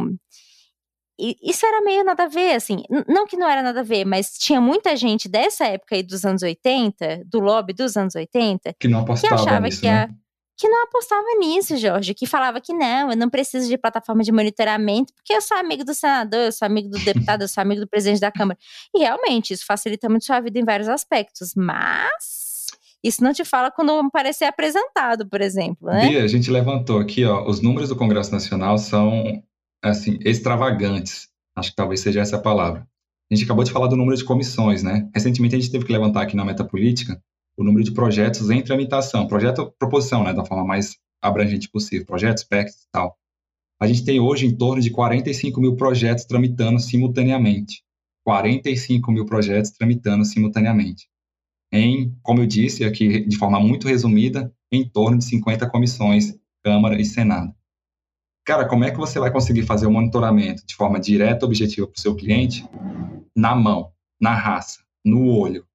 isso era meio nada a ver, assim. Não que não era nada a ver, mas tinha muita gente dessa época aí dos anos 80, do lobby dos anos 80, que não apostava que achava nisso, que, a, né? que não apostava nisso, Jorge, que falava que não, eu não preciso de plataforma de monitoramento, porque eu sou amigo do senador, eu sou amigo do deputado, eu sou amigo do presidente da Câmara. E realmente, isso facilita muito sua vida em vários aspectos, mas isso não te fala quando parecer apresentado, por exemplo, né? Bia, a gente levantou aqui, ó, os números do Congresso Nacional são assim, extravagantes. Acho que talvez seja essa a palavra. A gente acabou de falar do número de comissões, né? Recentemente a gente teve que levantar aqui na Metapolítica o número de projetos em tramitação, projeto proposição, né, da forma mais abrangente possível, projetos, PECs e tal. A gente tem hoje em torno de 45 mil projetos tramitando simultaneamente. 45 mil projetos tramitando simultaneamente. Em, como eu disse aqui de forma muito resumida, em torno de 50 comissões, Câmara e Senado. Cara, como é que você vai conseguir fazer o monitoramento de forma direta objetiva para o seu cliente? Na mão, na raça, no olho.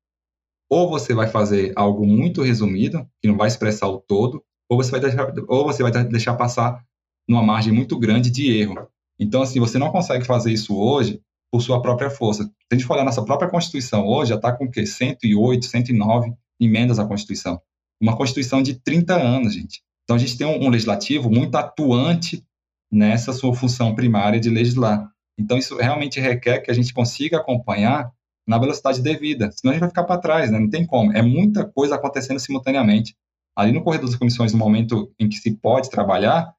Ou você vai fazer algo muito resumido, que não vai expressar o todo, ou você vai deixar, ou você vai deixar passar numa margem muito grande de erro. Então, assim, você não consegue fazer isso hoje por sua própria força. Se a gente for olhar nossa própria Constituição hoje, já está com o quê? 108, 109 emendas à Constituição. Uma Constituição de 30 anos, gente. Então, a gente tem um, um legislativo muito atuante nessa sua função primária de legislar. Então, isso realmente requer que a gente consiga acompanhar na velocidade devida, senão a gente vai ficar para trás, né? não tem como. É muita coisa acontecendo simultaneamente. Ali no corredor das comissões, no momento em que se pode trabalhar,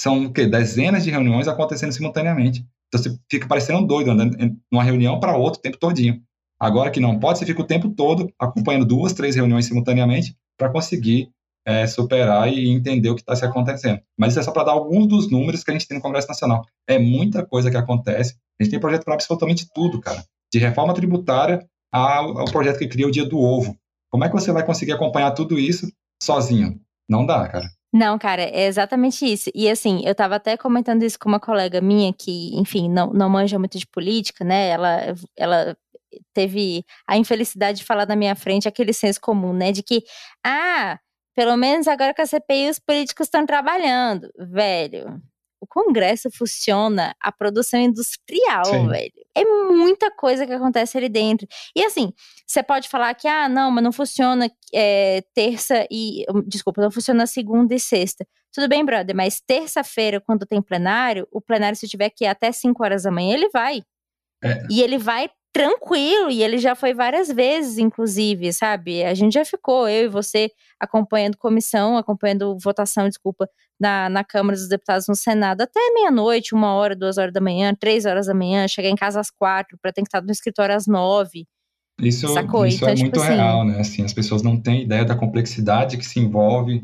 são o quê? dezenas de reuniões acontecendo simultaneamente. Então você fica parecendo doido, andando de uma reunião para outra o tempo todinho. Agora que não pode, você fica o tempo todo acompanhando duas, três reuniões simultaneamente para conseguir é, superar e entender o que está se acontecendo. Mas isso é só para dar alguns dos números que a gente tem no Congresso Nacional. É muita coisa que acontece. A gente tem projeto para absolutamente tudo, cara. De reforma tributária ao, ao projeto que cria o Dia do Ovo. Como é que você vai conseguir acompanhar tudo isso sozinho? Não dá, cara. Não, cara, é exatamente isso. E assim, eu tava até comentando isso com uma colega minha que, enfim, não, não manja muito de política, né? Ela, ela teve a infelicidade de falar na minha frente aquele senso comum, né? De que, ah, pelo menos agora com a CPI os políticos estão trabalhando. Velho, o Congresso funciona a produção industrial, Sim. velho. É muita coisa que acontece ali dentro. E assim, você pode falar que, ah, não, mas não funciona é, terça e. Hum, desculpa, não funciona segunda e sexta. Tudo bem, brother, mas terça-feira, quando tem plenário, o plenário, se tiver que ir até 5 horas da manhã, ele vai. É. E ele vai tranquilo, e ele já foi várias vezes, inclusive, sabe? A gente já ficou, eu e você, acompanhando comissão, acompanhando votação, desculpa, na, na Câmara dos Deputados no Senado até meia-noite, uma hora, duas horas da manhã, três horas da manhã, chegar em casa às quatro, para ter que estar no escritório às nove. Isso, Sacou? isso então, é tipo muito assim, real, né? Assim, as pessoas não têm ideia da complexidade que se envolve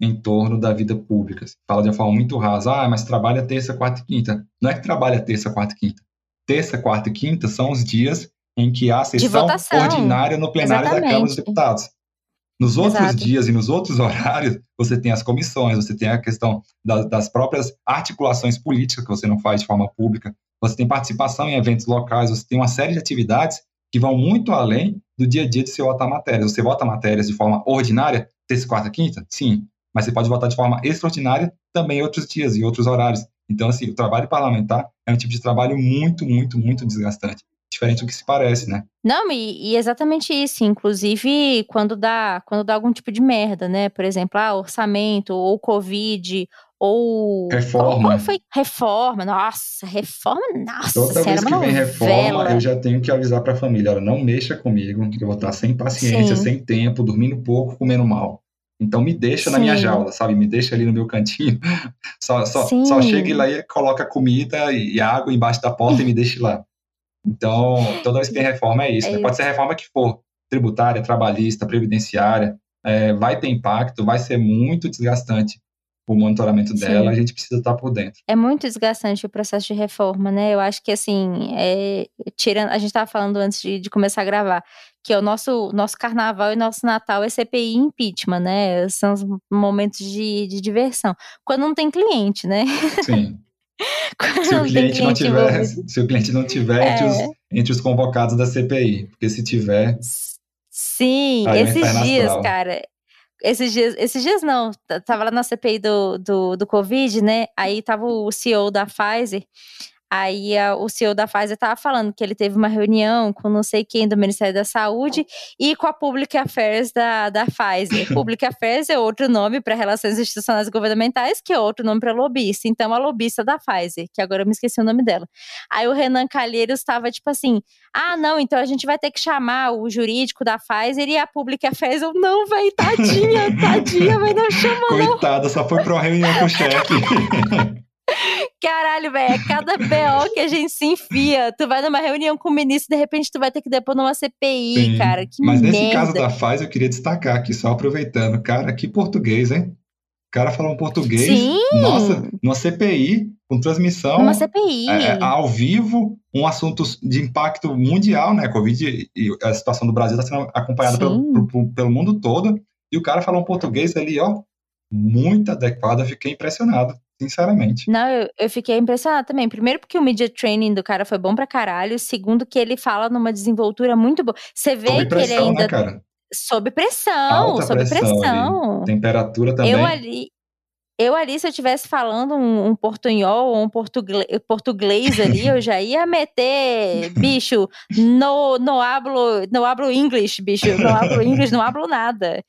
em torno da vida pública. Fala de uma forma muito rasa, ah, mas trabalha terça, quarta e quinta. Não é que trabalha terça, quarta e quinta terça, quarta e quinta são os dias em que há sessão ordinária no plenário Exatamente. da Câmara dos Deputados. Nos outros Exato. dias e nos outros [LAUGHS] horários, você tem as comissões, você tem a questão das, das próprias articulações políticas que você não faz de forma pública, você tem participação em eventos locais, você tem uma série de atividades que vão muito além do dia a dia de você votar matérias. Você vota matérias de forma ordinária, terça, quarta, quinta? Sim. Mas você pode votar de forma extraordinária também em outros dias e outros horários. Então, assim, o trabalho parlamentar é um tipo de trabalho muito, muito, muito desgastante. Diferente do que se parece, né? Não, e, e, exatamente isso. Inclusive, quando dá, quando dá algum tipo de merda, né? Por exemplo, ah, orçamento, ou Covid, ou. Reforma. Qual foi? Reforma. Nossa, reforma, nossa. Toda vez que vem reforma, eu já tenho que avisar pra família: olha, não mexa comigo, que eu vou estar sem paciência, Sim. sem tempo, dormindo pouco, comendo mal. Então me deixa Sim. na minha jaula, sabe? Me deixa ali no meu cantinho. [LAUGHS] Só, só, só chega lá e coloca comida e água embaixo da porta e me deixa lá. Então, toda vez que tem [LAUGHS] reforma é isso. É né? Pode ser reforma que for, tributária, trabalhista, previdenciária, é, vai ter impacto, vai ser muito desgastante o monitoramento dela, Sim. a gente precisa estar por dentro. É muito desgastante o processo de reforma, né? Eu acho que assim, é, tirando, a gente estava falando antes de, de, começar a gravar, que é o nosso, nosso carnaval e nosso Natal é CPI e impeachment, né? São os momentos de, de diversão. Quando não tem cliente, né? Sim. [LAUGHS] se, o cliente não tiver, se o cliente não tiver é. entre, os, entre os convocados da CPI, porque se tiver. Sim, é esses dias, cara, esses dias, esses dias não, tava lá na CPI do, do, do Covid, né? Aí tava o CEO da Pfizer, Aí a, o CEO da Pfizer estava falando que ele teve uma reunião com não sei quem do Ministério da Saúde e com a Public Affairs da, da Pfizer. [LAUGHS] Public Affairs é outro nome para relações institucionais governamentais, que é outro nome para lobista. Então, a lobista da Pfizer, que agora eu me esqueci o nome dela. Aí o Renan Calheiros estava tipo assim: ah, não, então a gente vai ter que chamar o jurídico da Pfizer e a Public Affairs. Eu, não, vai, tadinha, [LAUGHS] tadinha, vai não chama, Coitada, só foi para uma reunião com o chefe. [LAUGHS] Caralho, velho, é cada BO que a gente se enfia. Tu vai numa reunião com o ministro, de repente tu vai ter que depor numa CPI, Sim, cara. Que Mas merda. nesse caso da Faz, eu queria destacar aqui, só aproveitando. Cara, que português, hein? O cara falou um português. Sim. Nossa, numa CPI, com transmissão. Uma CPI. É, é, ao vivo, um assunto de impacto mundial, né? Covid e a situação do Brasil está sendo acompanhada pelo, pelo, pelo mundo todo. E o cara falou um português ali, ó, muito adequado. Eu fiquei impressionado sinceramente. Não, eu, eu fiquei impressionada também. Primeiro, porque o media training do cara foi bom pra caralho. Segundo, que ele fala numa desenvoltura muito boa. Você vê sob que pressão, ele ainda. Né, cara? Sob pressão, Alta sob pressão. pressão. Temperatura também. Eu ali. Eu ali, se eu estivesse falando um, um portunhol ou um português, português ali, eu já ia meter, bicho, no, no hablo, no hablo English, bicho, no hablo English, não hablo nada.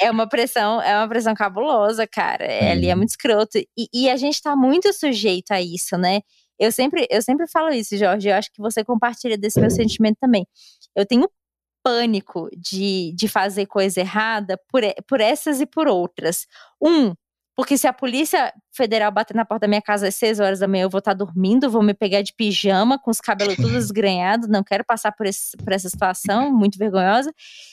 É, uma pressão, é uma pressão cabulosa, cara. É, ali é muito escroto. E, e, a gente tá muito sujeito a isso, né? Eu sempre, eu sempre falo isso, Jorge. Eu acho que você compartilha desse meu sentimento também. Eu tenho pânico de, de fazer coisa errada por, por essas e por outras. Um, porque se a Polícia Federal bater na porta da minha casa às 6 horas da manhã, eu vou estar tá dormindo, vou me pegar de pijama, com os cabelos todos [LAUGHS] esgrenhados, não quero passar por, esse, por essa situação muito vergonhosa.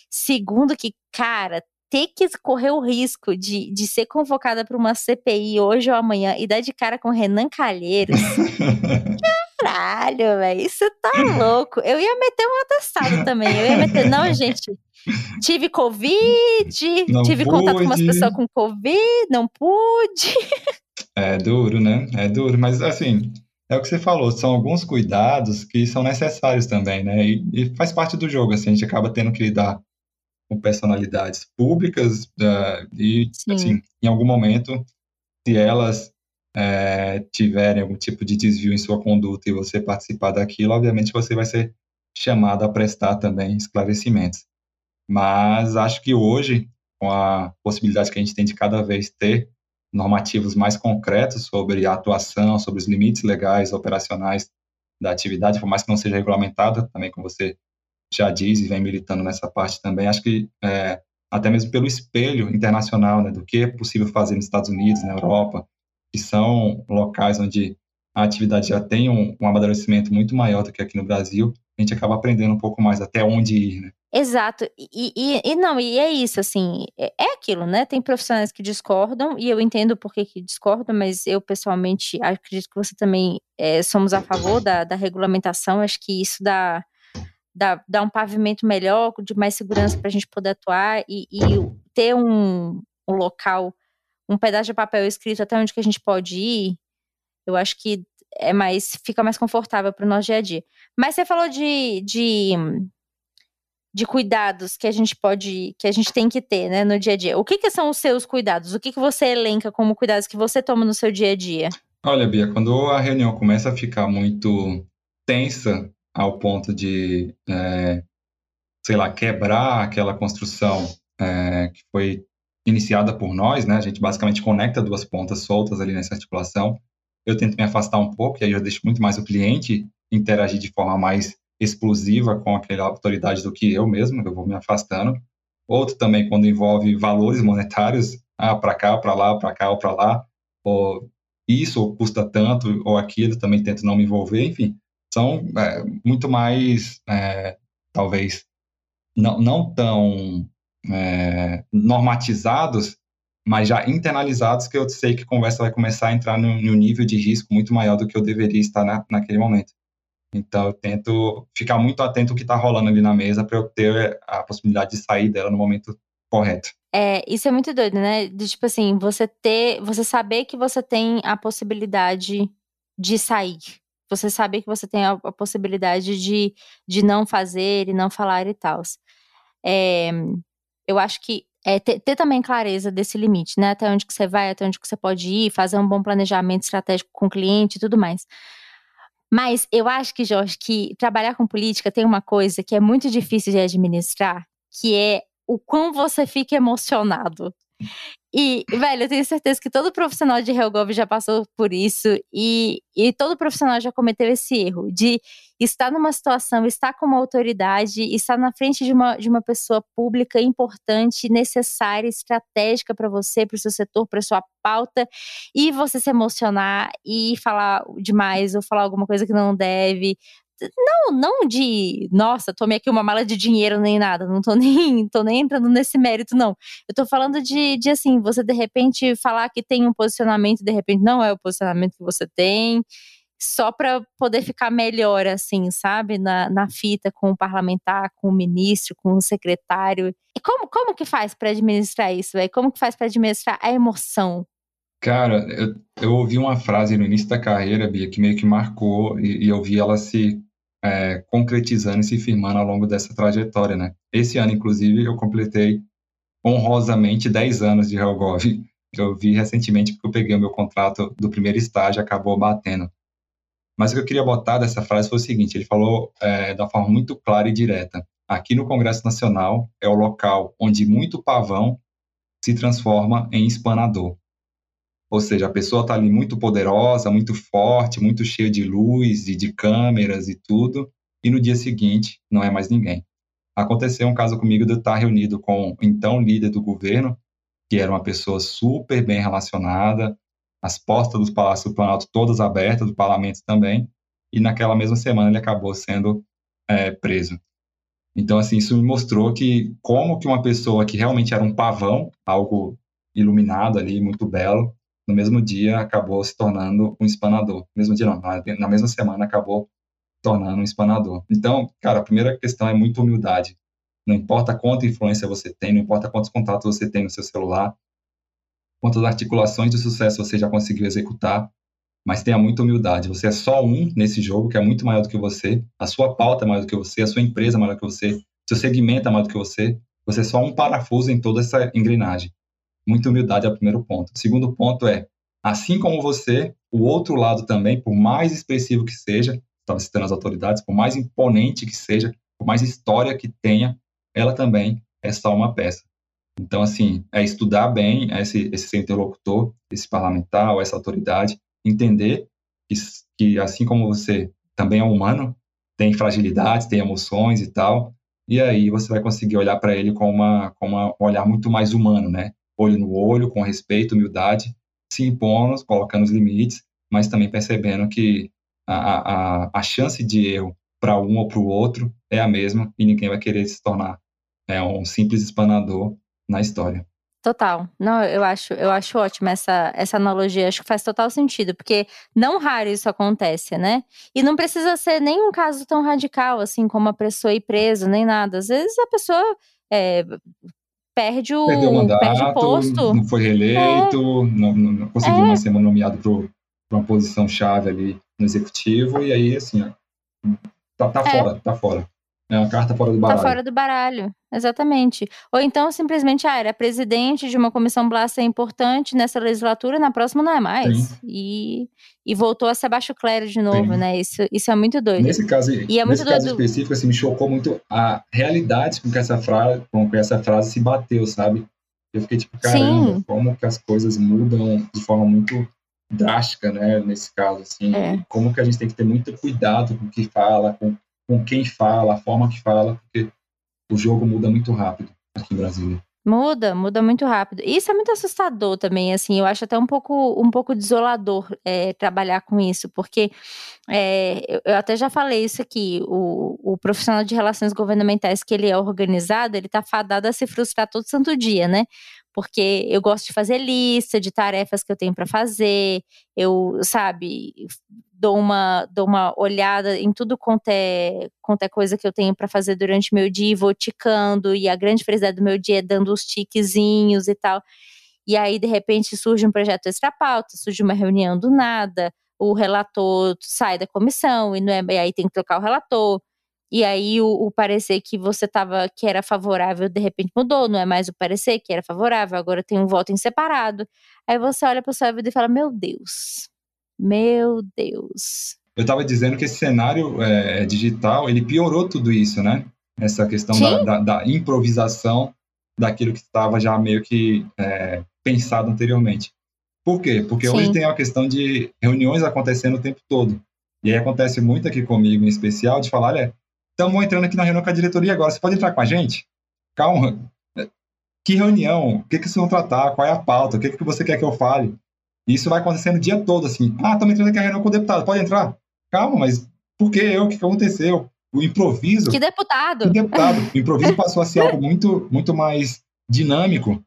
Segundo, que, cara, ter que correr o risco de, de ser convocada para uma CPI hoje ou amanhã e dar de cara com Renan Calheiros. [LAUGHS] Caralho, velho, isso tá [LAUGHS] louco. Eu ia meter um atestado também. Eu ia meter, não, gente. tive Covid, Não tive contato com umas pude. pessoas com Covid, não pude. É duro, né? É duro, mas assim, é o que você falou, são alguns cuidados que são necessários também, né? E, e faz parte do jogo, assim, a gente acaba tendo que lidar com personalidades públicas uh, e, Sim. assim, em algum momento, se elas é, tiverem algum tipo de desvio em sua conduta e você participar daquilo, obviamente você vai ser chamado a prestar também esclarecimentos. Mas acho que hoje, com a possibilidade que a gente tem de cada vez ter normativos mais concretos sobre a atuação, sobre os limites legais operacionais da atividade, por mais que não seja regulamentada, também como você já diz e vem militando nessa parte também, acho que é, até mesmo pelo espelho internacional né, do que é possível fazer nos Estados Unidos, na Europa, que são locais onde a atividade já tem um, um amadurecimento muito maior do que aqui no Brasil, a gente acaba aprendendo um pouco mais até onde ir, né? Exato. E, e, e não, e é isso, assim, é, é aquilo, né? Tem profissionais que discordam, e eu entendo por que, que discordam, mas eu pessoalmente acredito que você também é, somos a favor da, da regulamentação, acho que isso dá, dá, dá um pavimento melhor, de mais segurança para a gente poder atuar e, e ter um, um local, um pedaço de papel escrito até onde que a gente pode ir, eu acho que é mais, fica mais confortável para o nosso dia a dia. Mas você falou de, de de cuidados que a gente pode, que a gente tem que ter, né, no dia a dia. O que, que são os seus cuidados? O que, que você elenca como cuidados que você toma no seu dia a dia? Olha, Bia, quando a reunião começa a ficar muito tensa ao ponto de, é, sei lá, quebrar aquela construção é, que foi iniciada por nós, né? A gente basicamente conecta duas pontas soltas ali nessa articulação. Eu tento me afastar um pouco, e aí eu deixo muito mais o cliente interagir de forma mais explosiva com aquela autoridade do que eu mesmo, eu vou me afastando. Outro também quando envolve valores monetários, ah, para cá, para lá, para cá ou para lá, ou isso ou custa tanto ou aquilo, também tento não me envolver, enfim, são é, muito mais, é, talvez, não, não tão é, normatizados, mas já internalizados que eu sei que a conversa vai começar a entrar num, nível de risco muito maior do que eu deveria estar na, naquele momento. Então, eu tento ficar muito atento ao que está rolando ali na mesa para eu ter a possibilidade de sair dela no momento correto. É, isso é muito doido, né? De tipo assim, você ter, você saber que você tem a possibilidade de sair. Você saber que você tem a, a possibilidade de, de não fazer e não falar e tal. É, eu acho que é ter, ter, também clareza desse limite, né? Até onde que você vai, até onde que você pode ir, fazer um bom planejamento estratégico com o cliente e tudo mais. Mas eu acho que, Jorge, que trabalhar com política tem uma coisa que é muito difícil de administrar, que é o quão você fica emocionado. E, velho, eu tenho certeza que todo profissional de Helgov já passou por isso e, e todo profissional já cometeu esse erro de estar numa situação, estar como autoridade, estar na frente de uma, de uma pessoa pública importante, necessária, estratégica para você, para o seu setor, para sua pauta, e você se emocionar e falar demais ou falar alguma coisa que não deve, não, não de, nossa, tomei aqui uma mala de dinheiro nem nada, não tô [LAUGHS] nem, tô nem entrando nesse mérito, não. Eu tô falando de, de assim, você de repente falar que tem um posicionamento, de repente não é o posicionamento que você tem, só para poder ficar melhor, assim, sabe? Na, na fita com o parlamentar, com o ministro, com o secretário. E como, como que faz para administrar isso, velho? Como que faz para administrar a emoção? Cara, eu, eu ouvi uma frase no início da carreira, Bia, que meio que marcou, e, e eu vi ela se é, concretizando e se firmando ao longo dessa trajetória, né? Esse ano, inclusive, eu completei honrosamente 10 anos de Helgov. Eu vi recentemente porque eu peguei o meu contrato do primeiro estágio acabou batendo. Mas o que eu queria botar dessa frase foi o seguinte: ele falou é, uma forma muito clara e direta. Aqui no Congresso Nacional é o local onde muito pavão se transforma em espanador. Ou seja, a pessoa está ali muito poderosa, muito forte, muito cheia de luz e de câmeras e tudo, e no dia seguinte não é mais ninguém. Aconteceu um caso comigo de eu estar reunido com o então líder do governo, que era uma pessoa super bem relacionada, as portas do Palácio do Planalto todas abertas, do parlamento também, e naquela mesma semana ele acabou sendo é, preso. Então, assim, isso me mostrou que como que uma pessoa que realmente era um pavão, algo iluminado ali, muito belo, no mesmo dia acabou se tornando um espanador. No mesmo dia não, na mesma semana acabou tornando um espanador. Então, cara, a primeira questão é muita humildade. Não importa quanta influência você tem, não importa quantos contatos você tem no seu celular, quantas articulações de sucesso você já conseguiu executar, mas tenha muita humildade. Você é só um nesse jogo que é muito maior do que você, a sua pauta é maior do que você, a sua empresa é maior do que você, seu segmento é maior do que você. Você é só um parafuso em toda essa engrenagem. Muita humildade é o primeiro ponto. O segundo ponto é, assim como você, o outro lado também, por mais expressivo que seja, estava citando as autoridades, por mais imponente que seja, por mais história que tenha, ela também é só uma peça. Então, assim, é estudar bem esse, esse seu interlocutor, esse parlamentar ou essa autoridade, entender que, que, assim como você também é humano, tem fragilidades, tem emoções e tal, e aí você vai conseguir olhar para ele com, uma, com uma, um olhar muito mais humano, né? Olho no olho, com respeito, humildade, se impondo, colocando os limites, mas também percebendo que a, a, a chance de erro para um ou para o outro é a mesma e ninguém vai querer se tornar é, um simples espanador na história. Total. Não, eu acho, eu acho ótima essa, essa analogia, acho que faz total sentido, porque não raro isso acontece, né? E não precisa ser nem um caso tão radical, assim, como a pessoa ir presa, nem nada. Às vezes a pessoa é, perde o, Perdeu o mandato, perde o posto. não foi reeleito, é. não, não, conseguiu é. ser nomeado para uma posição chave ali no executivo, e aí, assim, tá, tá é. fora, tá fora. É uma carta fora do tá baralho. Tá fora do baralho, exatamente. Ou então, simplesmente, ah, era presidente de uma comissão Blasta importante nessa legislatura, na próxima não é mais. E, e voltou a ser baixo clero de novo, Sim. né? Isso, isso é muito doido. Nesse caso, e é nesse caso específico, assim, me chocou muito a realidade com que essa frase, com que essa frase se bateu, sabe? Eu fiquei tipo, caramba, Sim. como que as coisas mudam de forma muito drástica, né, nesse caso, assim, é. como que a gente tem que ter muito cuidado com o que fala, com com quem fala, a forma que fala, porque o jogo muda muito rápido aqui em Brasília. Muda, muda muito rápido. Isso é muito assustador também, assim, eu acho até um pouco, um pouco desolador é, trabalhar com isso, porque é, eu, até já falei isso aqui, o, o profissional de relações governamentais que ele é organizado, ele tá fadado a se frustrar todo santo dia, né? Porque eu gosto de fazer lista de tarefas que eu tenho para fazer, eu, sabe, dou uma, dou uma olhada em tudo quanto é, quanto é coisa que eu tenho para fazer durante meu dia e vou ticando, e a grande felicidade do meu dia é dando os tiquezinhos e tal. E aí, de repente, surge um projeto extra-pauta, surge uma reunião do nada, o relator sai da comissão, e, não é, e aí tem que trocar o relator. E aí o, o, parecer que você tava, que era favorável, de repente mudou, não é mais o parecer que era favorável, agora tem um voto em separado. Aí você olha para sua vida e fala: Meu Deus, meu Deus. Eu estava dizendo que esse cenário é, digital, ele piorou tudo isso, né? Essa questão da, da, da, improvisação daquilo que estava já meio que é, pensado anteriormente. Por quê? Porque Sim. hoje tem a questão de reuniões acontecendo o tempo todo. E aí acontece muito aqui comigo, em especial, de falar, olha, estamos entrando aqui na reunião com a diretoria agora, você pode entrar com a gente? Calma, que reunião? O que, que vocês vão tratar? Qual é a pauta? O que, que você quer que eu fale? E isso vai acontecendo o dia todo, assim. Ah, estamos entrando aqui na reunião com o deputado, pode entrar? Calma, mas por que eu? O que, que aconteceu? O improviso. Que deputado? Que deputado. O improviso passou a ser algo muito, muito mais dinâmico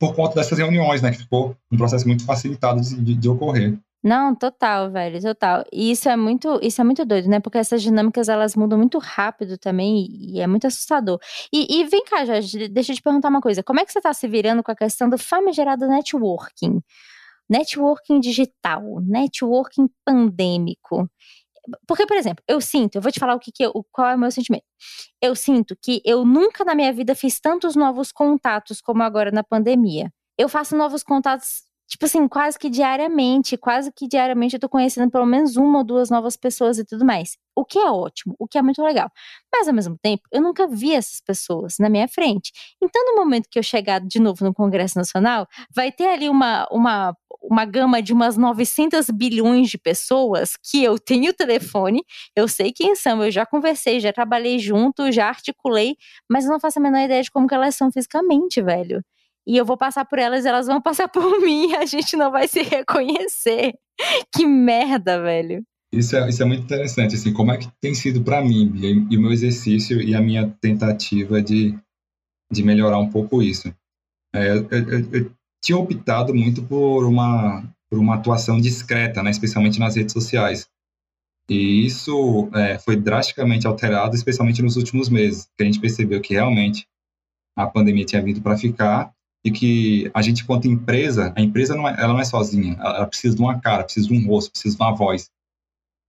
por conta dessas reuniões, né? Que ficou um processo muito facilitado de, de, de ocorrer. Não, total, velho, total. E isso é muito, isso é muito doido, né? Porque essas dinâmicas elas mudam muito rápido também e é muito assustador. E, e vem cá, Jorge, deixa eu te perguntar uma coisa. Como é que você está se virando com a questão do famigerado networking? Networking digital, networking pandêmico. Porque, por exemplo, eu sinto, eu vou te falar o que, que eu, qual é o meu sentimento. Eu sinto que eu nunca na minha vida fiz tantos novos contatos como agora na pandemia. Eu faço novos contatos tipo assim, quase que diariamente, quase que diariamente eu tô conhecendo pelo menos uma ou duas novas pessoas e tudo mais. O que é ótimo, o que é muito legal. Mas ao mesmo tempo, eu nunca vi essas pessoas na minha frente. Então, no momento que eu chegar de novo no Congresso Nacional, vai ter ali uma, uma, uma gama de umas 900 bilhões de pessoas que eu tenho telefone, eu sei quem são, eu já conversei, já trabalhei junto, já articulei, mas eu não faço a menor ideia de como que elas são fisicamente, velho e eu vou passar por elas, elas vão [LAUGHS] passar por mim, a gente não vai se reconhecer. [LAUGHS] Que merda, velho. Isso é, isso é muito interessante, assim, como é que tem sido para mim, e, e, o meu exercício e a minha tentativa de, de melhorar um pouco isso. É, eu, eu, eu, tinha optado muito por uma, por uma atuação discreta, né, especialmente nas redes sociais. E isso é, foi drasticamente alterado, especialmente nos últimos meses, que a gente percebeu que realmente a pandemia tinha vindo para ficar e que a gente, enquanto empresa, a empresa não é, ela não é sozinha, ela precisa de uma cara, precisa de um rosto, precisa de uma voz.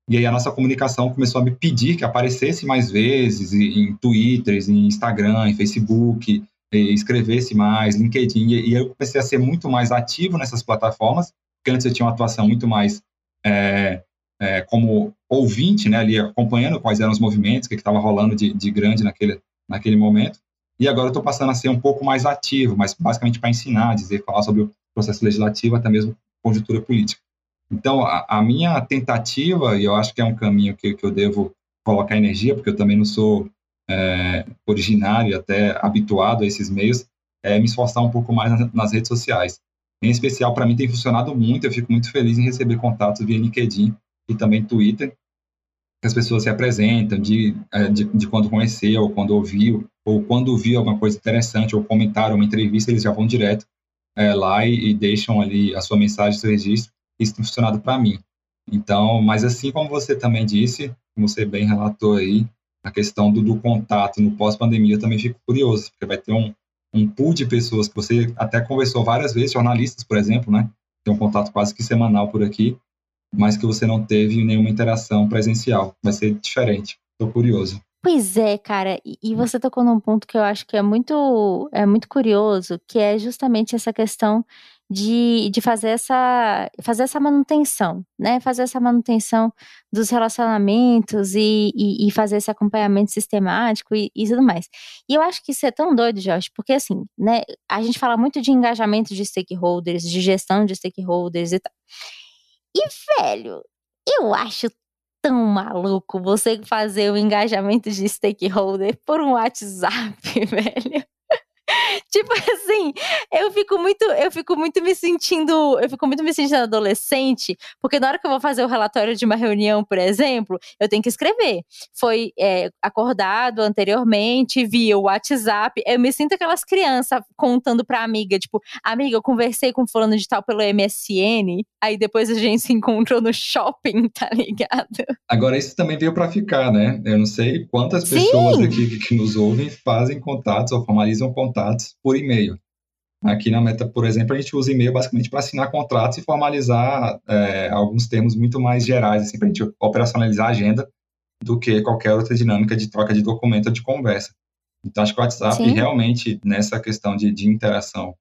E aí a nossa comunicação começou a me pedir que aparecesse mais vezes em Twitter, em Instagram, em Facebook, escrevesse mais, LinkedIn. E eu comecei a ser muito mais ativo nessas plataformas, porque antes eu tinha uma atuação muito mais é, é, como ouvinte, né, ali acompanhando quais eram os movimentos, o que estava rolando de, de grande naquele, naquele momento. E agora eu estou passando a ser um pouco mais ativo, mas basicamente para ensinar, dizer, falar sobre o processo legislativo, até mesmo conjuntura política. Então, a, a, minha tentativa, e eu acho que é um caminho que, que eu devo colocar energia, porque eu também não sou é, originário, até habituado a esses meios, é me esforçar um pouco mais nas, nas redes sociais. Em especial, para mim tem funcionado muito, eu fico muito feliz em receber contatos via LinkedIn e também Twitter, que as pessoas se apresentam de, é, de, de quando conheceu, quando ouviu, ou quando viu alguma coisa interessante, ou comentaram uma entrevista, eles já vão direto é, lá e, e, deixam ali a sua mensagem, seu registro. Isso tem funcionado para mim. Então, mas assim como você também disse, como você bem relatou aí, a questão do, do contato no pós-pandemia, eu também fico curioso, porque vai ter um, um pool de pessoas que você até conversou várias vezes, jornalistas, por exemplo, né? Tem um contato quase que semanal por aqui, mas que você não teve nenhuma interação presencial. Vai ser diferente. Estou curioso. Pois é, cara, e, você tocou num ponto que eu acho que é muito, é muito curioso, que é justamente essa questão de, de fazer, essa, fazer essa manutenção, né? Fazer essa manutenção dos relacionamentos e, e, e fazer esse acompanhamento sistemático e, e, tudo mais. E eu acho que isso é tão doido, Jorge, porque assim, né? A gente fala muito de engajamento de stakeholders, de gestão de stakeholders e tal. E, velho, eu acho tão maluco você fazer o engajamento de stakeholder por um WhatsApp, [LAUGHS] velho. [LAUGHS] tipo assim, eu fico muito, eu fico muito me sentindo, eu fico muito me sentindo adolescente, porque na hora que eu vou fazer o relatório de uma reunião, por exemplo, eu tenho que escrever. Foi é, acordado anteriormente via o WhatsApp. Eu me sinto aquelas crianças contando pra amiga, tipo, amiga, eu conversei com fulano de tal pelo MSN, aí depois a gente se encontrou no shopping, [LAUGHS] tá ligado? Agora isso também veio para ficar, né? Eu não sei quantas pessoas Sim. aqui que nos ouvem fazem contatos ou formalizam contatos por e-mail. Aqui na Meta, por exemplo, a gente usa e-mail basicamente para assinar contratos e formalizar é, alguns termos muito mais gerais, assim, para a gente operacionalizar a agenda do que qualquer outra dinâmica de troca de documento ou de conversa. Então, acho que o WhatsApp, Sim. realmente, nessa questão de, de interação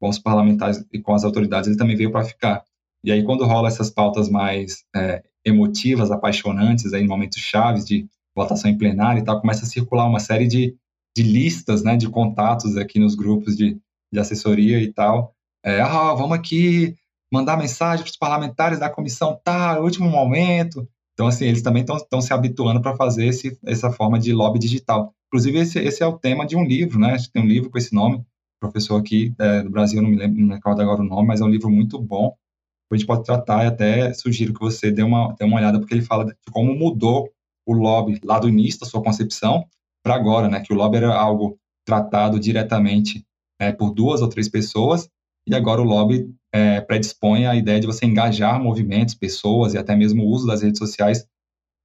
com os parlamentares e com as autoridades, ele também veio para ficar. E aí, quando rola essas pautas mais é, emotivas, apaixonantes, aí, em momentos chaves de votação em plenário e tal, começa a circular uma série de de listas, né, de contatos aqui nos grupos de, de assessoria e tal. É, ah, vamos aqui mandar mensagem para os parlamentares da comissão tá, último momento. Então, assim, eles também estão se habituando para fazer esse, essa forma de lobby digital. Inclusive, esse, esse é o tema de um livro, né? Tem um livro com esse nome, professor aqui é, do Brasil, não me lembro, não me recordo agora o nome, mas é um livro muito bom. A gente pode tratar e até sugiro que você dê uma, dê uma olhada, porque ele fala de como mudou o lobby lá do início da sua concepção para agora, né? Que o lobby era algo tratado diretamente é, por duas ou três pessoas e agora o lobby é, predispõe a ideia de você engajar movimentos, pessoas e até mesmo o uso das redes sociais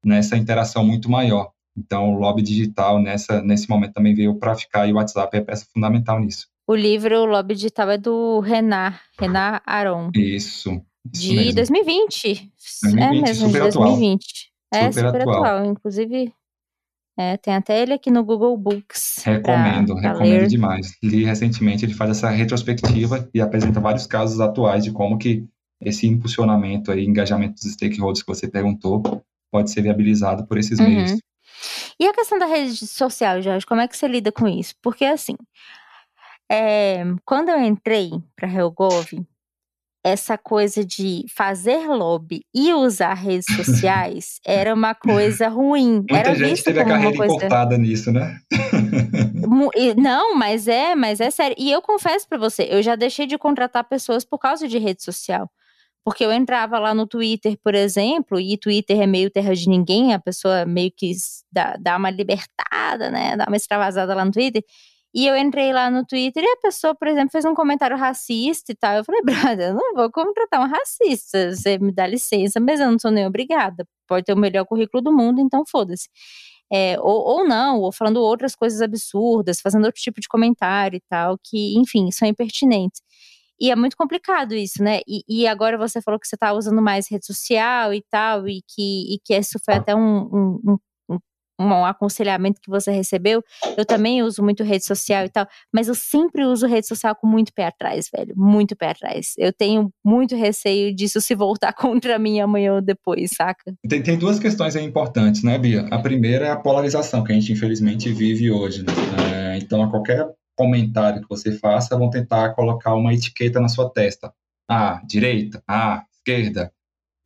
nessa interação muito maior. Então, o lobby digital nessa, nesse momento também veio para ficar e o WhatsApp é peça fundamental nisso. O livro O Lobby Digital é do Renan, Renan Aron. Isso. isso de mesmo. 2020. 2020. É mesmo, de 2020. Atual. É, super, super atual. atual. Inclusive, é, tem até ele aqui no Google Books. Recomendo, pra, pra recomendo ler. demais. Li recentemente, ele faz essa retrospectiva e apresenta vários casos atuais de como que esse impulsionamento e engajamento dos stakeholders que você perguntou pode ser viabilizado por esses uhum. meios. E a questão da rede social, Jorge, como é que você lida com isso? Porque assim, é, quando eu entrei para a Helgov, essa coisa de fazer lobby e usar redes [LAUGHS] sociais era uma coisa ruim. Muita era gente teve a carreira coisa... cortada nisso, né? Não, mas é, mas é sério. E eu confesso para você, eu já deixei de contratar pessoas por causa de rede social. Porque eu entrava lá no Twitter, por exemplo, e Twitter é meio terra de ninguém, a pessoa meio que dá, dá uma libertada, né? Dá uma extravasada lá no Twitter. E eu entrei lá no Twitter e a pessoa, por exemplo, fez um comentário racista e tal. Eu falei, [LAUGHS] brother, eu não vou contratar um racista. Você me dá licença, mas eu não sou nem obrigada. Pode ter o melhor currículo do mundo, então foda-se. É, ou, ou não, ou falando outras coisas absurdas, fazendo outro tipo de comentário e tal, que, enfim, são impertinentes. E é muito complicado isso, né? E, e agora você falou que você está usando mais rede social e tal, e que, e que isso foi até um, um, um aconselhamento que você recebeu. Eu também uso muito rede social e tal, mas eu sempre uso rede social com muito pé atrás, velho. Muito pé atrás. Eu tenho muito receio disso se voltar [LAUGHS] contra mim amanhã ou depois, saca? Tem, tem duas questões aí importantes, né, Bia? A primeira é a polarização que a gente infelizmente vive hoje. Né? É, então, a qualquer comentário que você faça, vão tentar colocar uma etiqueta na sua testa. Ah, direita, ah, esquerda,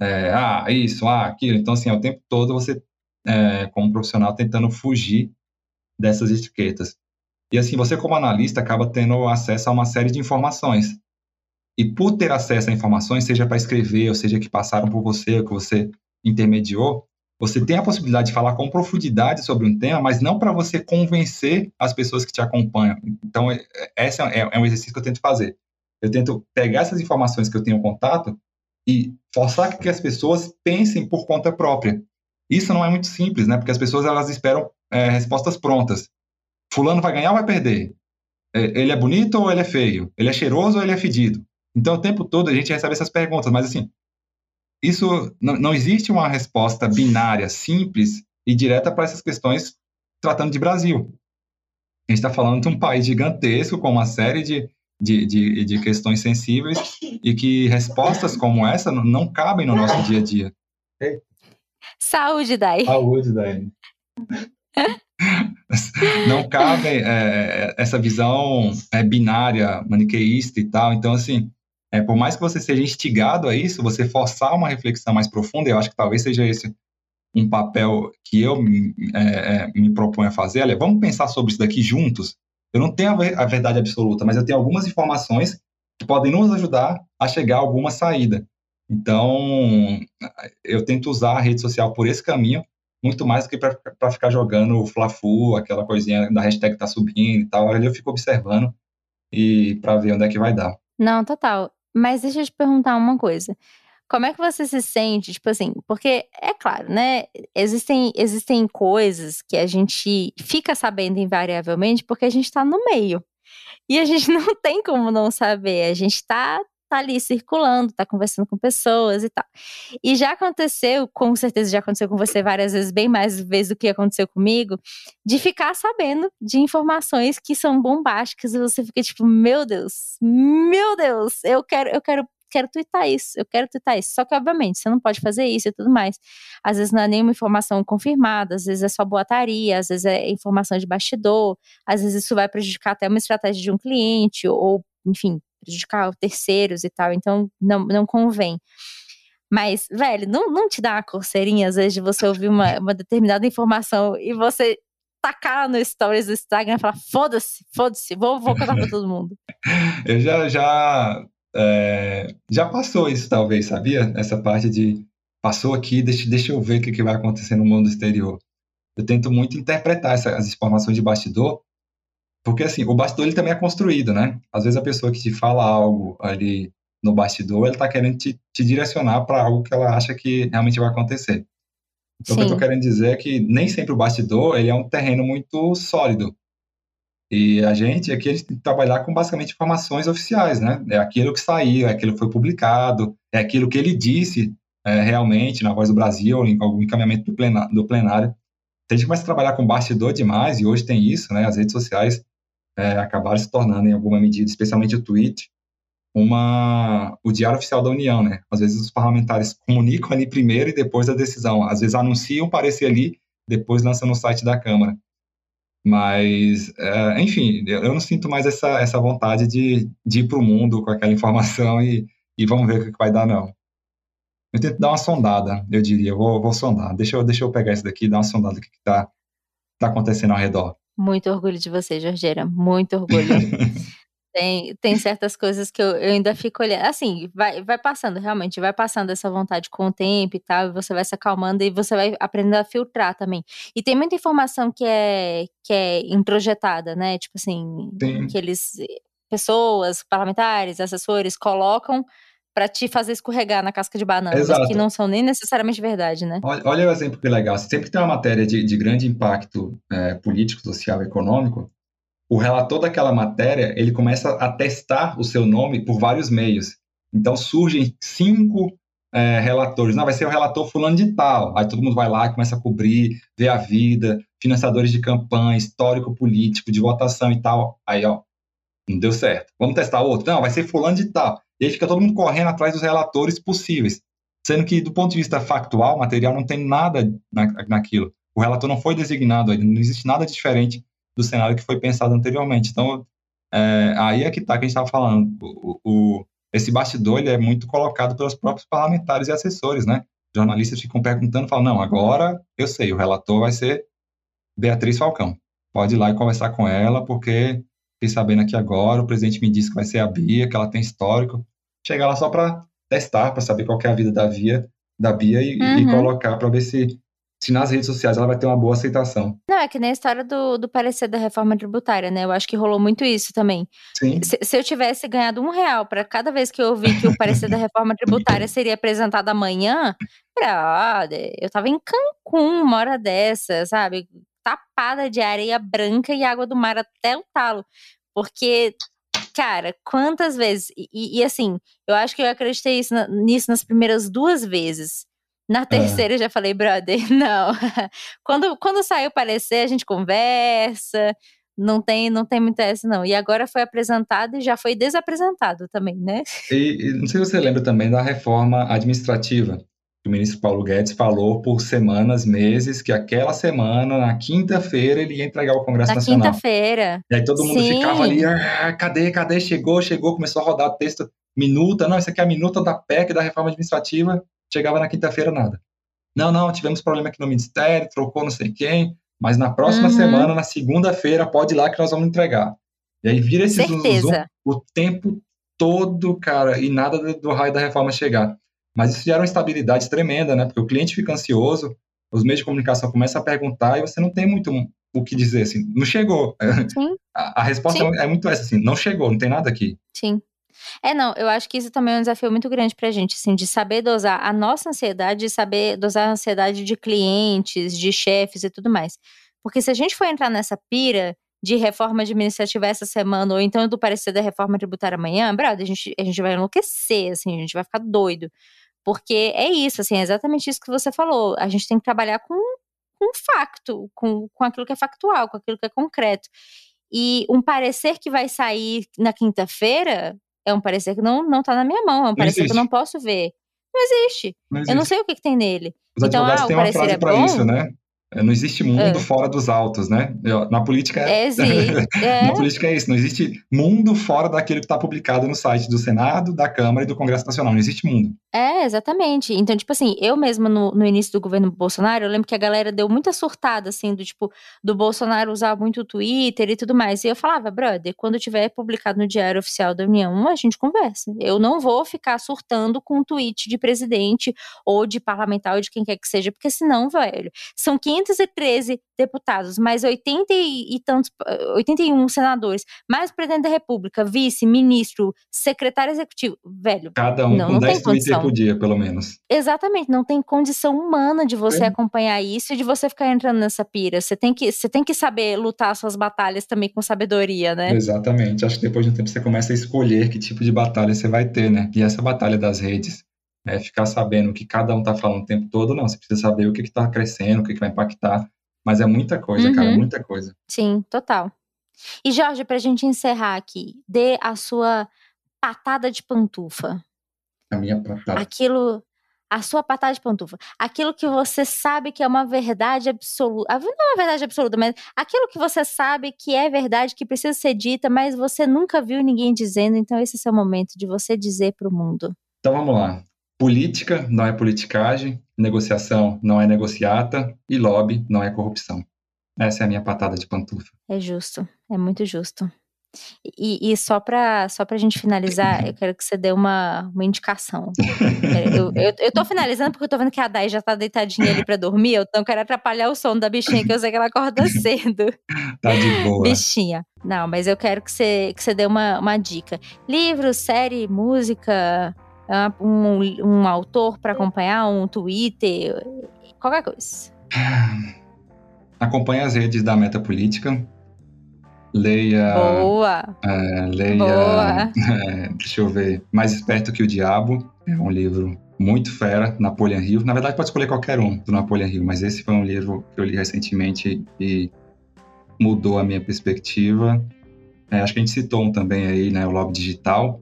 é, ah, isso, ah, aquilo. Então, assim, o tempo todo você é, como profissional tentando fugir dessas etiquetas. E assim, você como analista acaba tendo acesso a uma série de informações. E por ter acesso a informações, seja para escrever, ou seja que passaram por você, ou que você intermediou, você tem a possibilidade de falar com profundidade sobre um tema, mas não para você convencer as pessoas que te acompanham. Então, esse é, é um exercício que eu tento fazer. Eu tento pegar essas informações que eu tenho contato e forçar que as pessoas pensem por conta própria. Isso não é muito simples, né? Porque as pessoas elas esperam é, respostas prontas. Fulano vai ganhar ou vai perder? É, ele é bonito ou ele é feio? Ele é cheiroso ou ele é fedido? Então, o tempo todo a gente recebe essas perguntas, mas assim, isso não, não existe uma resposta binária, simples e direta para essas questões tratando de Brasil. A gente está falando de um país gigantesco com uma série de, de, de, de, questões sensíveis e que respostas como essa não, não cabem no nosso dia a dia. Saúde, Dai. Saúde, Dai. [LAUGHS] Não cabe é, é, essa visão é, binária, maniqueísta e tal. Então, assim, é, por mais que você seja instigado a isso, você forçar uma reflexão mais profunda, eu acho que talvez seja esse um papel que eu é, é, me proponho a fazer. Olha, vamos pensar sobre isso daqui juntos. Eu não tenho a verdade absoluta, mas eu tenho algumas informações que podem nos ajudar a chegar a alguma saída. Então, eu tento usar a rede social por esse caminho, muito mais do que para ficar jogando o Fla-Fu, aquela coisinha da hashtag tá subindo e tal. Ali eu fico observando e para ver onde é que vai dar. Não, total. Mas deixa eu te perguntar uma coisa. Como é que você se sente, tipo assim, porque é claro, né? Existem, existem coisas que a gente fica sabendo invariavelmente porque a gente está no meio. E a gente [LAUGHS] não tem como não saber. A gente está tá ali circulando, tá conversando com pessoas e tal. E já aconteceu, com certeza já aconteceu com você várias vezes, bem mais vezes do que aconteceu comigo, de ficar sabendo de informações que são bombásticas e você fica tipo, meu Deus, meu Deus, eu quero, eu quero quero twittar isso, eu quero twittar isso. Só que, obviamente, você não pode fazer isso e tudo mais. Às vezes não é nenhuma informação confirmada, às vezes é só boataria, às vezes é informação de bastidor, às vezes isso vai prejudicar até uma estratégia de um cliente, ou, enfim, prejudicar terceiros e tal, então não, não convém. Mas, velho, não, não te dá uma coceirinha, às vezes, de você ouvir uma, uma determinada informação e você tacar no stories do Instagram e falar: foda-se, foda-se, vou, vou contar pra todo mundo. [LAUGHS] Eu já, já, é, já passou isso, talvez, sabia? Essa parte de passou aqui, deixa, deixa eu ver o que, que vai acontecer no mundo exterior. Eu tento muito interpretar essa, as informações de bastidor porque, assim, o bastidor ele também é construído, né? Às vezes a pessoa que te fala algo ali no bastidor, ela está querendo te, te direcionar para algo que ela acha que realmente vai acontecer. Então, Sim. o que eu estou querendo dizer é que nem sempre o bastidor ele é um terreno muito sólido. E a gente aqui a gente tem que trabalhar com basicamente informações oficiais, né? É aquilo que saiu, é aquilo que foi publicado, é aquilo que ele disse é, realmente na Voz do Brasil, em algum encaminhamento do plenário. Do plenário. a gente começa a trabalhar com bastidor demais, e hoje tem isso, né? As redes sociais é, acabaram se tornando, em alguma medida, especialmente o tweet, uma, o diário oficial da União, né? Às vezes os parlamentares comunicam ali primeiro e depois a decisão. Às vezes anunciam parecer ali, depois lançam no site da Câmara. Mas, é, enfim, eu não sinto mais essa, essa vontade de, de ir para o mundo com aquela informação e, e vamos ver o que vai dar, não. Eu tento dar uma sondada, eu diria, eu vou, vou sondar. Deixa eu, deixa eu pegar isso daqui e dar uma sondada do que está tá acontecendo ao redor. Muito orgulho de você, Jorgeira. Muito orgulho. [LAUGHS] Tem, tem certas coisas que eu, eu ainda fico olhando. Assim, vai, vai passando, realmente, vai passando essa vontade com o tempo e tal, e você vai se acalmando e você vai aprendendo a filtrar também. E tem muita informação que é, que é introjetada, né? Tipo assim, Sim. que eles, pessoas, parlamentares, assessores, colocam para te fazer escorregar na casca de banana, mas Exato. que não são nem necessariamente verdade, né? Olha, olha o exemplo que legal. Sempre que tem uma matéria de, de grande impacto é, político, social e econômico, o relator daquela matéria ele começa a testar o seu nome por vários meios. Então surgem cinco é, relatores. Não, vai ser o relator fulano de tal. Aí todo mundo vai lá, começa a cobrir, ver a vida, financiadores de campanha, histórico político, de votação e tal. Aí, ó, não deu certo. Vamos testar outro? Não, vai ser fulano de tal. E aí fica todo mundo correndo atrás dos relatores possíveis. Sendo que, do ponto de vista factual, material não tem nada na, naquilo. O relator não foi designado, não existe nada diferente do cenário que foi pensado anteriormente. Então, é, aí é que está que a gente estava falando. O, o, esse bastidor ele é muito colocado pelos próprios parlamentares e assessores, né? Jornalistas ficam perguntando, falam, não, agora eu sei, o relator vai ser Beatriz Falcão. Pode ir lá e conversar com ela, porque fiquei sabendo aqui agora, o presidente me disse que vai ser a Bia, que ela tem histórico. Chegar lá só para testar, para saber qual é a vida da Bia, da Bia e, uhum. e colocar para ver se, se nas redes sociais ela vai ter uma boa aceitação. Não, é que nem a história do, do parecer da reforma tributária, né? Eu acho que rolou muito isso também. Sim. Se, se eu tivesse ganhado um real para cada vez que eu ouvi que o parecer da reforma tributária [LAUGHS] seria apresentado amanhã, brother, eu tava em Cancún uma hora dessa, sabe? Tapada de areia branca e água do mar até o talo. Porque cara, quantas vezes. E, e, assim, eu acho que eu acreditei isso, nisso nas primeiras duas vezes. Na terceira, eu já falei, brother, [LAUGHS] não. quando, quando saiu o parecer, a gente conversa. Não tem, não tem muita essa, não. E agora foi apresentado e já foi desapresentado também, né? E, e não sei se você lembra também da reforma administrativa que o ministro Paulo Guedes falou por semanas, meses, que aquela semana, na quinta-feira, ele ia entregar ao Congresso na Nacional. Na quinta-feira. E aí todo mundo Sim. ficava ali, ah, cadê, cadê? Chegou, chegou, começou a rodar o texto, minuta, não, isso aqui é a minuta da PEC, da reforma administrativa, chegava na quinta-feira, nada. Não, não, tivemos problema aqui no Ministério, trocou não sei quem, mas na próxima Uhum. semana, na segunda-feira, pode ir lá que nós vamos entregar. E aí vira esse zum Certeza. o tempo todo, cara, e nada do raio da reforma chegar. Mas isso gera uma instabilidade tremenda, né? Porque o cliente fica ansioso, os meios de comunicação começam a perguntar e você não tem muito o que dizer, assim, não chegou. Sim. [LAUGHS] A, a resposta Sim. é muito essa, assim, não chegou, não tem nada aqui. Sim. É, não, eu acho que isso também é um desafio muito grande pra gente, assim, de saber dosar a nossa ansiedade, de saber dosar a ansiedade de clientes, de chefes e tudo mais. Porque se a gente for entrar nessa pira de reforma administrativa essa semana, ou então do parecer da reforma tributária amanhã, brother, a gente, a gente vai enlouquecer, assim, a gente vai ficar doido. Porque é isso, assim, é exatamente isso que você falou. A gente tem que trabalhar com, com facto, com, com aquilo que é factual, com aquilo que é concreto. E um parecer que vai sair na quinta-feira é um parecer que não, não tá na minha mão, é um parecer que eu não posso ver. Não existe. Não Eu não existe. sei o que, que tem nele. Os Então, advogados ah, têm uma frase é para isso, né? É, Não existe mundo É. fora dos autos, né? Na política é, [LAUGHS] Existe. É, Na política é isso, não existe mundo fora daquilo que está publicado no site do Senado, da Câmara e do Congresso Nacional. Não existe mundo. É, exatamente. Então, tipo assim, eu mesma no, no início do governo Bolsonaro, eu lembro que a galera deu muita surtada, assim, do tipo, do Bolsonaro usar muito o Twitter e tudo mais. E eu falava, brother, quando tiver publicado no Diário Oficial da União, a gente conversa. Eu não vou ficar surtando com um tweet de presidente ou de parlamentar ou de quem quer que seja, porque senão, velho, são 513 deputados, mais 80 e, tantos, eh, 81 senadores, mais presidente da República, vice, ministro, secretário executivo. Velho, Cada um Não, com não 10 tem condição. Por dia, pelo menos. Exatamente, não tem condição humana de você É. acompanhar isso e de você ficar entrando nessa pira. Você tem que, você tem que saber lutar suas batalhas também com sabedoria, né? Exatamente. Acho que depois de um tempo você começa a escolher que tipo de batalha você vai ter, né? E essa batalha das redes, é ficar sabendo o que cada um tá falando o tempo todo, não. Você precisa saber o que que tá crescendo, o que que vai impactar. Mas é muita coisa, cara, Uhum. muita coisa. Sim, total. E Jorge, pra gente encerrar aqui, dê a sua patada de pantufa. A minha patada. Aquilo, a sua patada de pantufa. Aquilo que você sabe que é uma verdade absoluta. Não é uma verdade absoluta, mas aquilo que você sabe que é verdade, que precisa ser dita, mas você nunca viu ninguém dizendo. Então, esse é o seu momento de você dizer pro mundo. Então vamos lá. Política não é politicagem, negociação não é negociata e lobby não é corrupção. Essa é a minha patada de pantufa. É justo, é muito justo. E, e só para só pra gente finalizar, eu quero que você dê uma, uma indicação. É, eu, [LAUGHS] eu, eu tô finalizando porque eu tô vendo que a Dai já tá deitadinha ali pra dormir, então eu quero atrapalhar o sono da bichinha, que eu sei que ela acorda [LAUGHS] cedo. Tá de boa. Bichinha. Não, mas eu quero que você, que você dê uma, uma dica. Livro, série, música, ah, um, um autor para acompanhar, um Twitter, qualquer coisa. Acompanhe as redes da Meta Política. Leia. Boa! É, leia. Boa. [LAUGHS] É, deixa eu ver. Mais Esperto que o Diabo. É um livro muito fera, Napoleon Hill. Na verdade, pode escolher qualquer um do Napoleon Hill, mas esse foi um livro que eu li recentemente e mudou a minha perspectiva. É, acho que a gente citou um também aí, né? O Lobby Digital.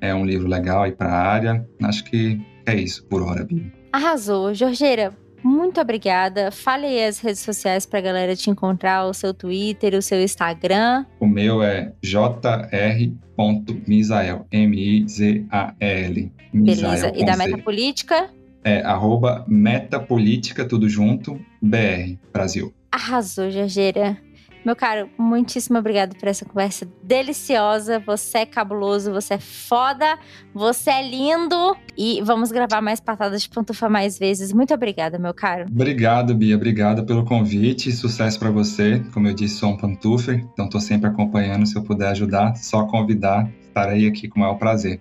É um livro legal aí para a área. Acho que é isso por hora, Bia. Arrasou. Jorgeira, muito obrigada. Fale aí as redes sociais para a galera te encontrar, o seu Twitter, o seu Instagram. O meu é jr.misael, M-I-Z-A-L. Beleza. E da Meta Política? É arroba Metapolítica, tudo junto, BR, Brasil. Arrasou, Jorgeira. Meu caro, muitíssimo obrigado por essa conversa deliciosa. Você é cabuloso, você é foda, você é lindo. E vamos gravar mais patadas de pantufa mais vezes. Muito obrigada, meu caro. Obrigado, Bia. Obrigado pelo convite. Sucesso para você. Como eu disse, sou um pantufer, então estou sempre acompanhando. Se eu puder ajudar, só convidar. Estarei aqui com o maior prazer.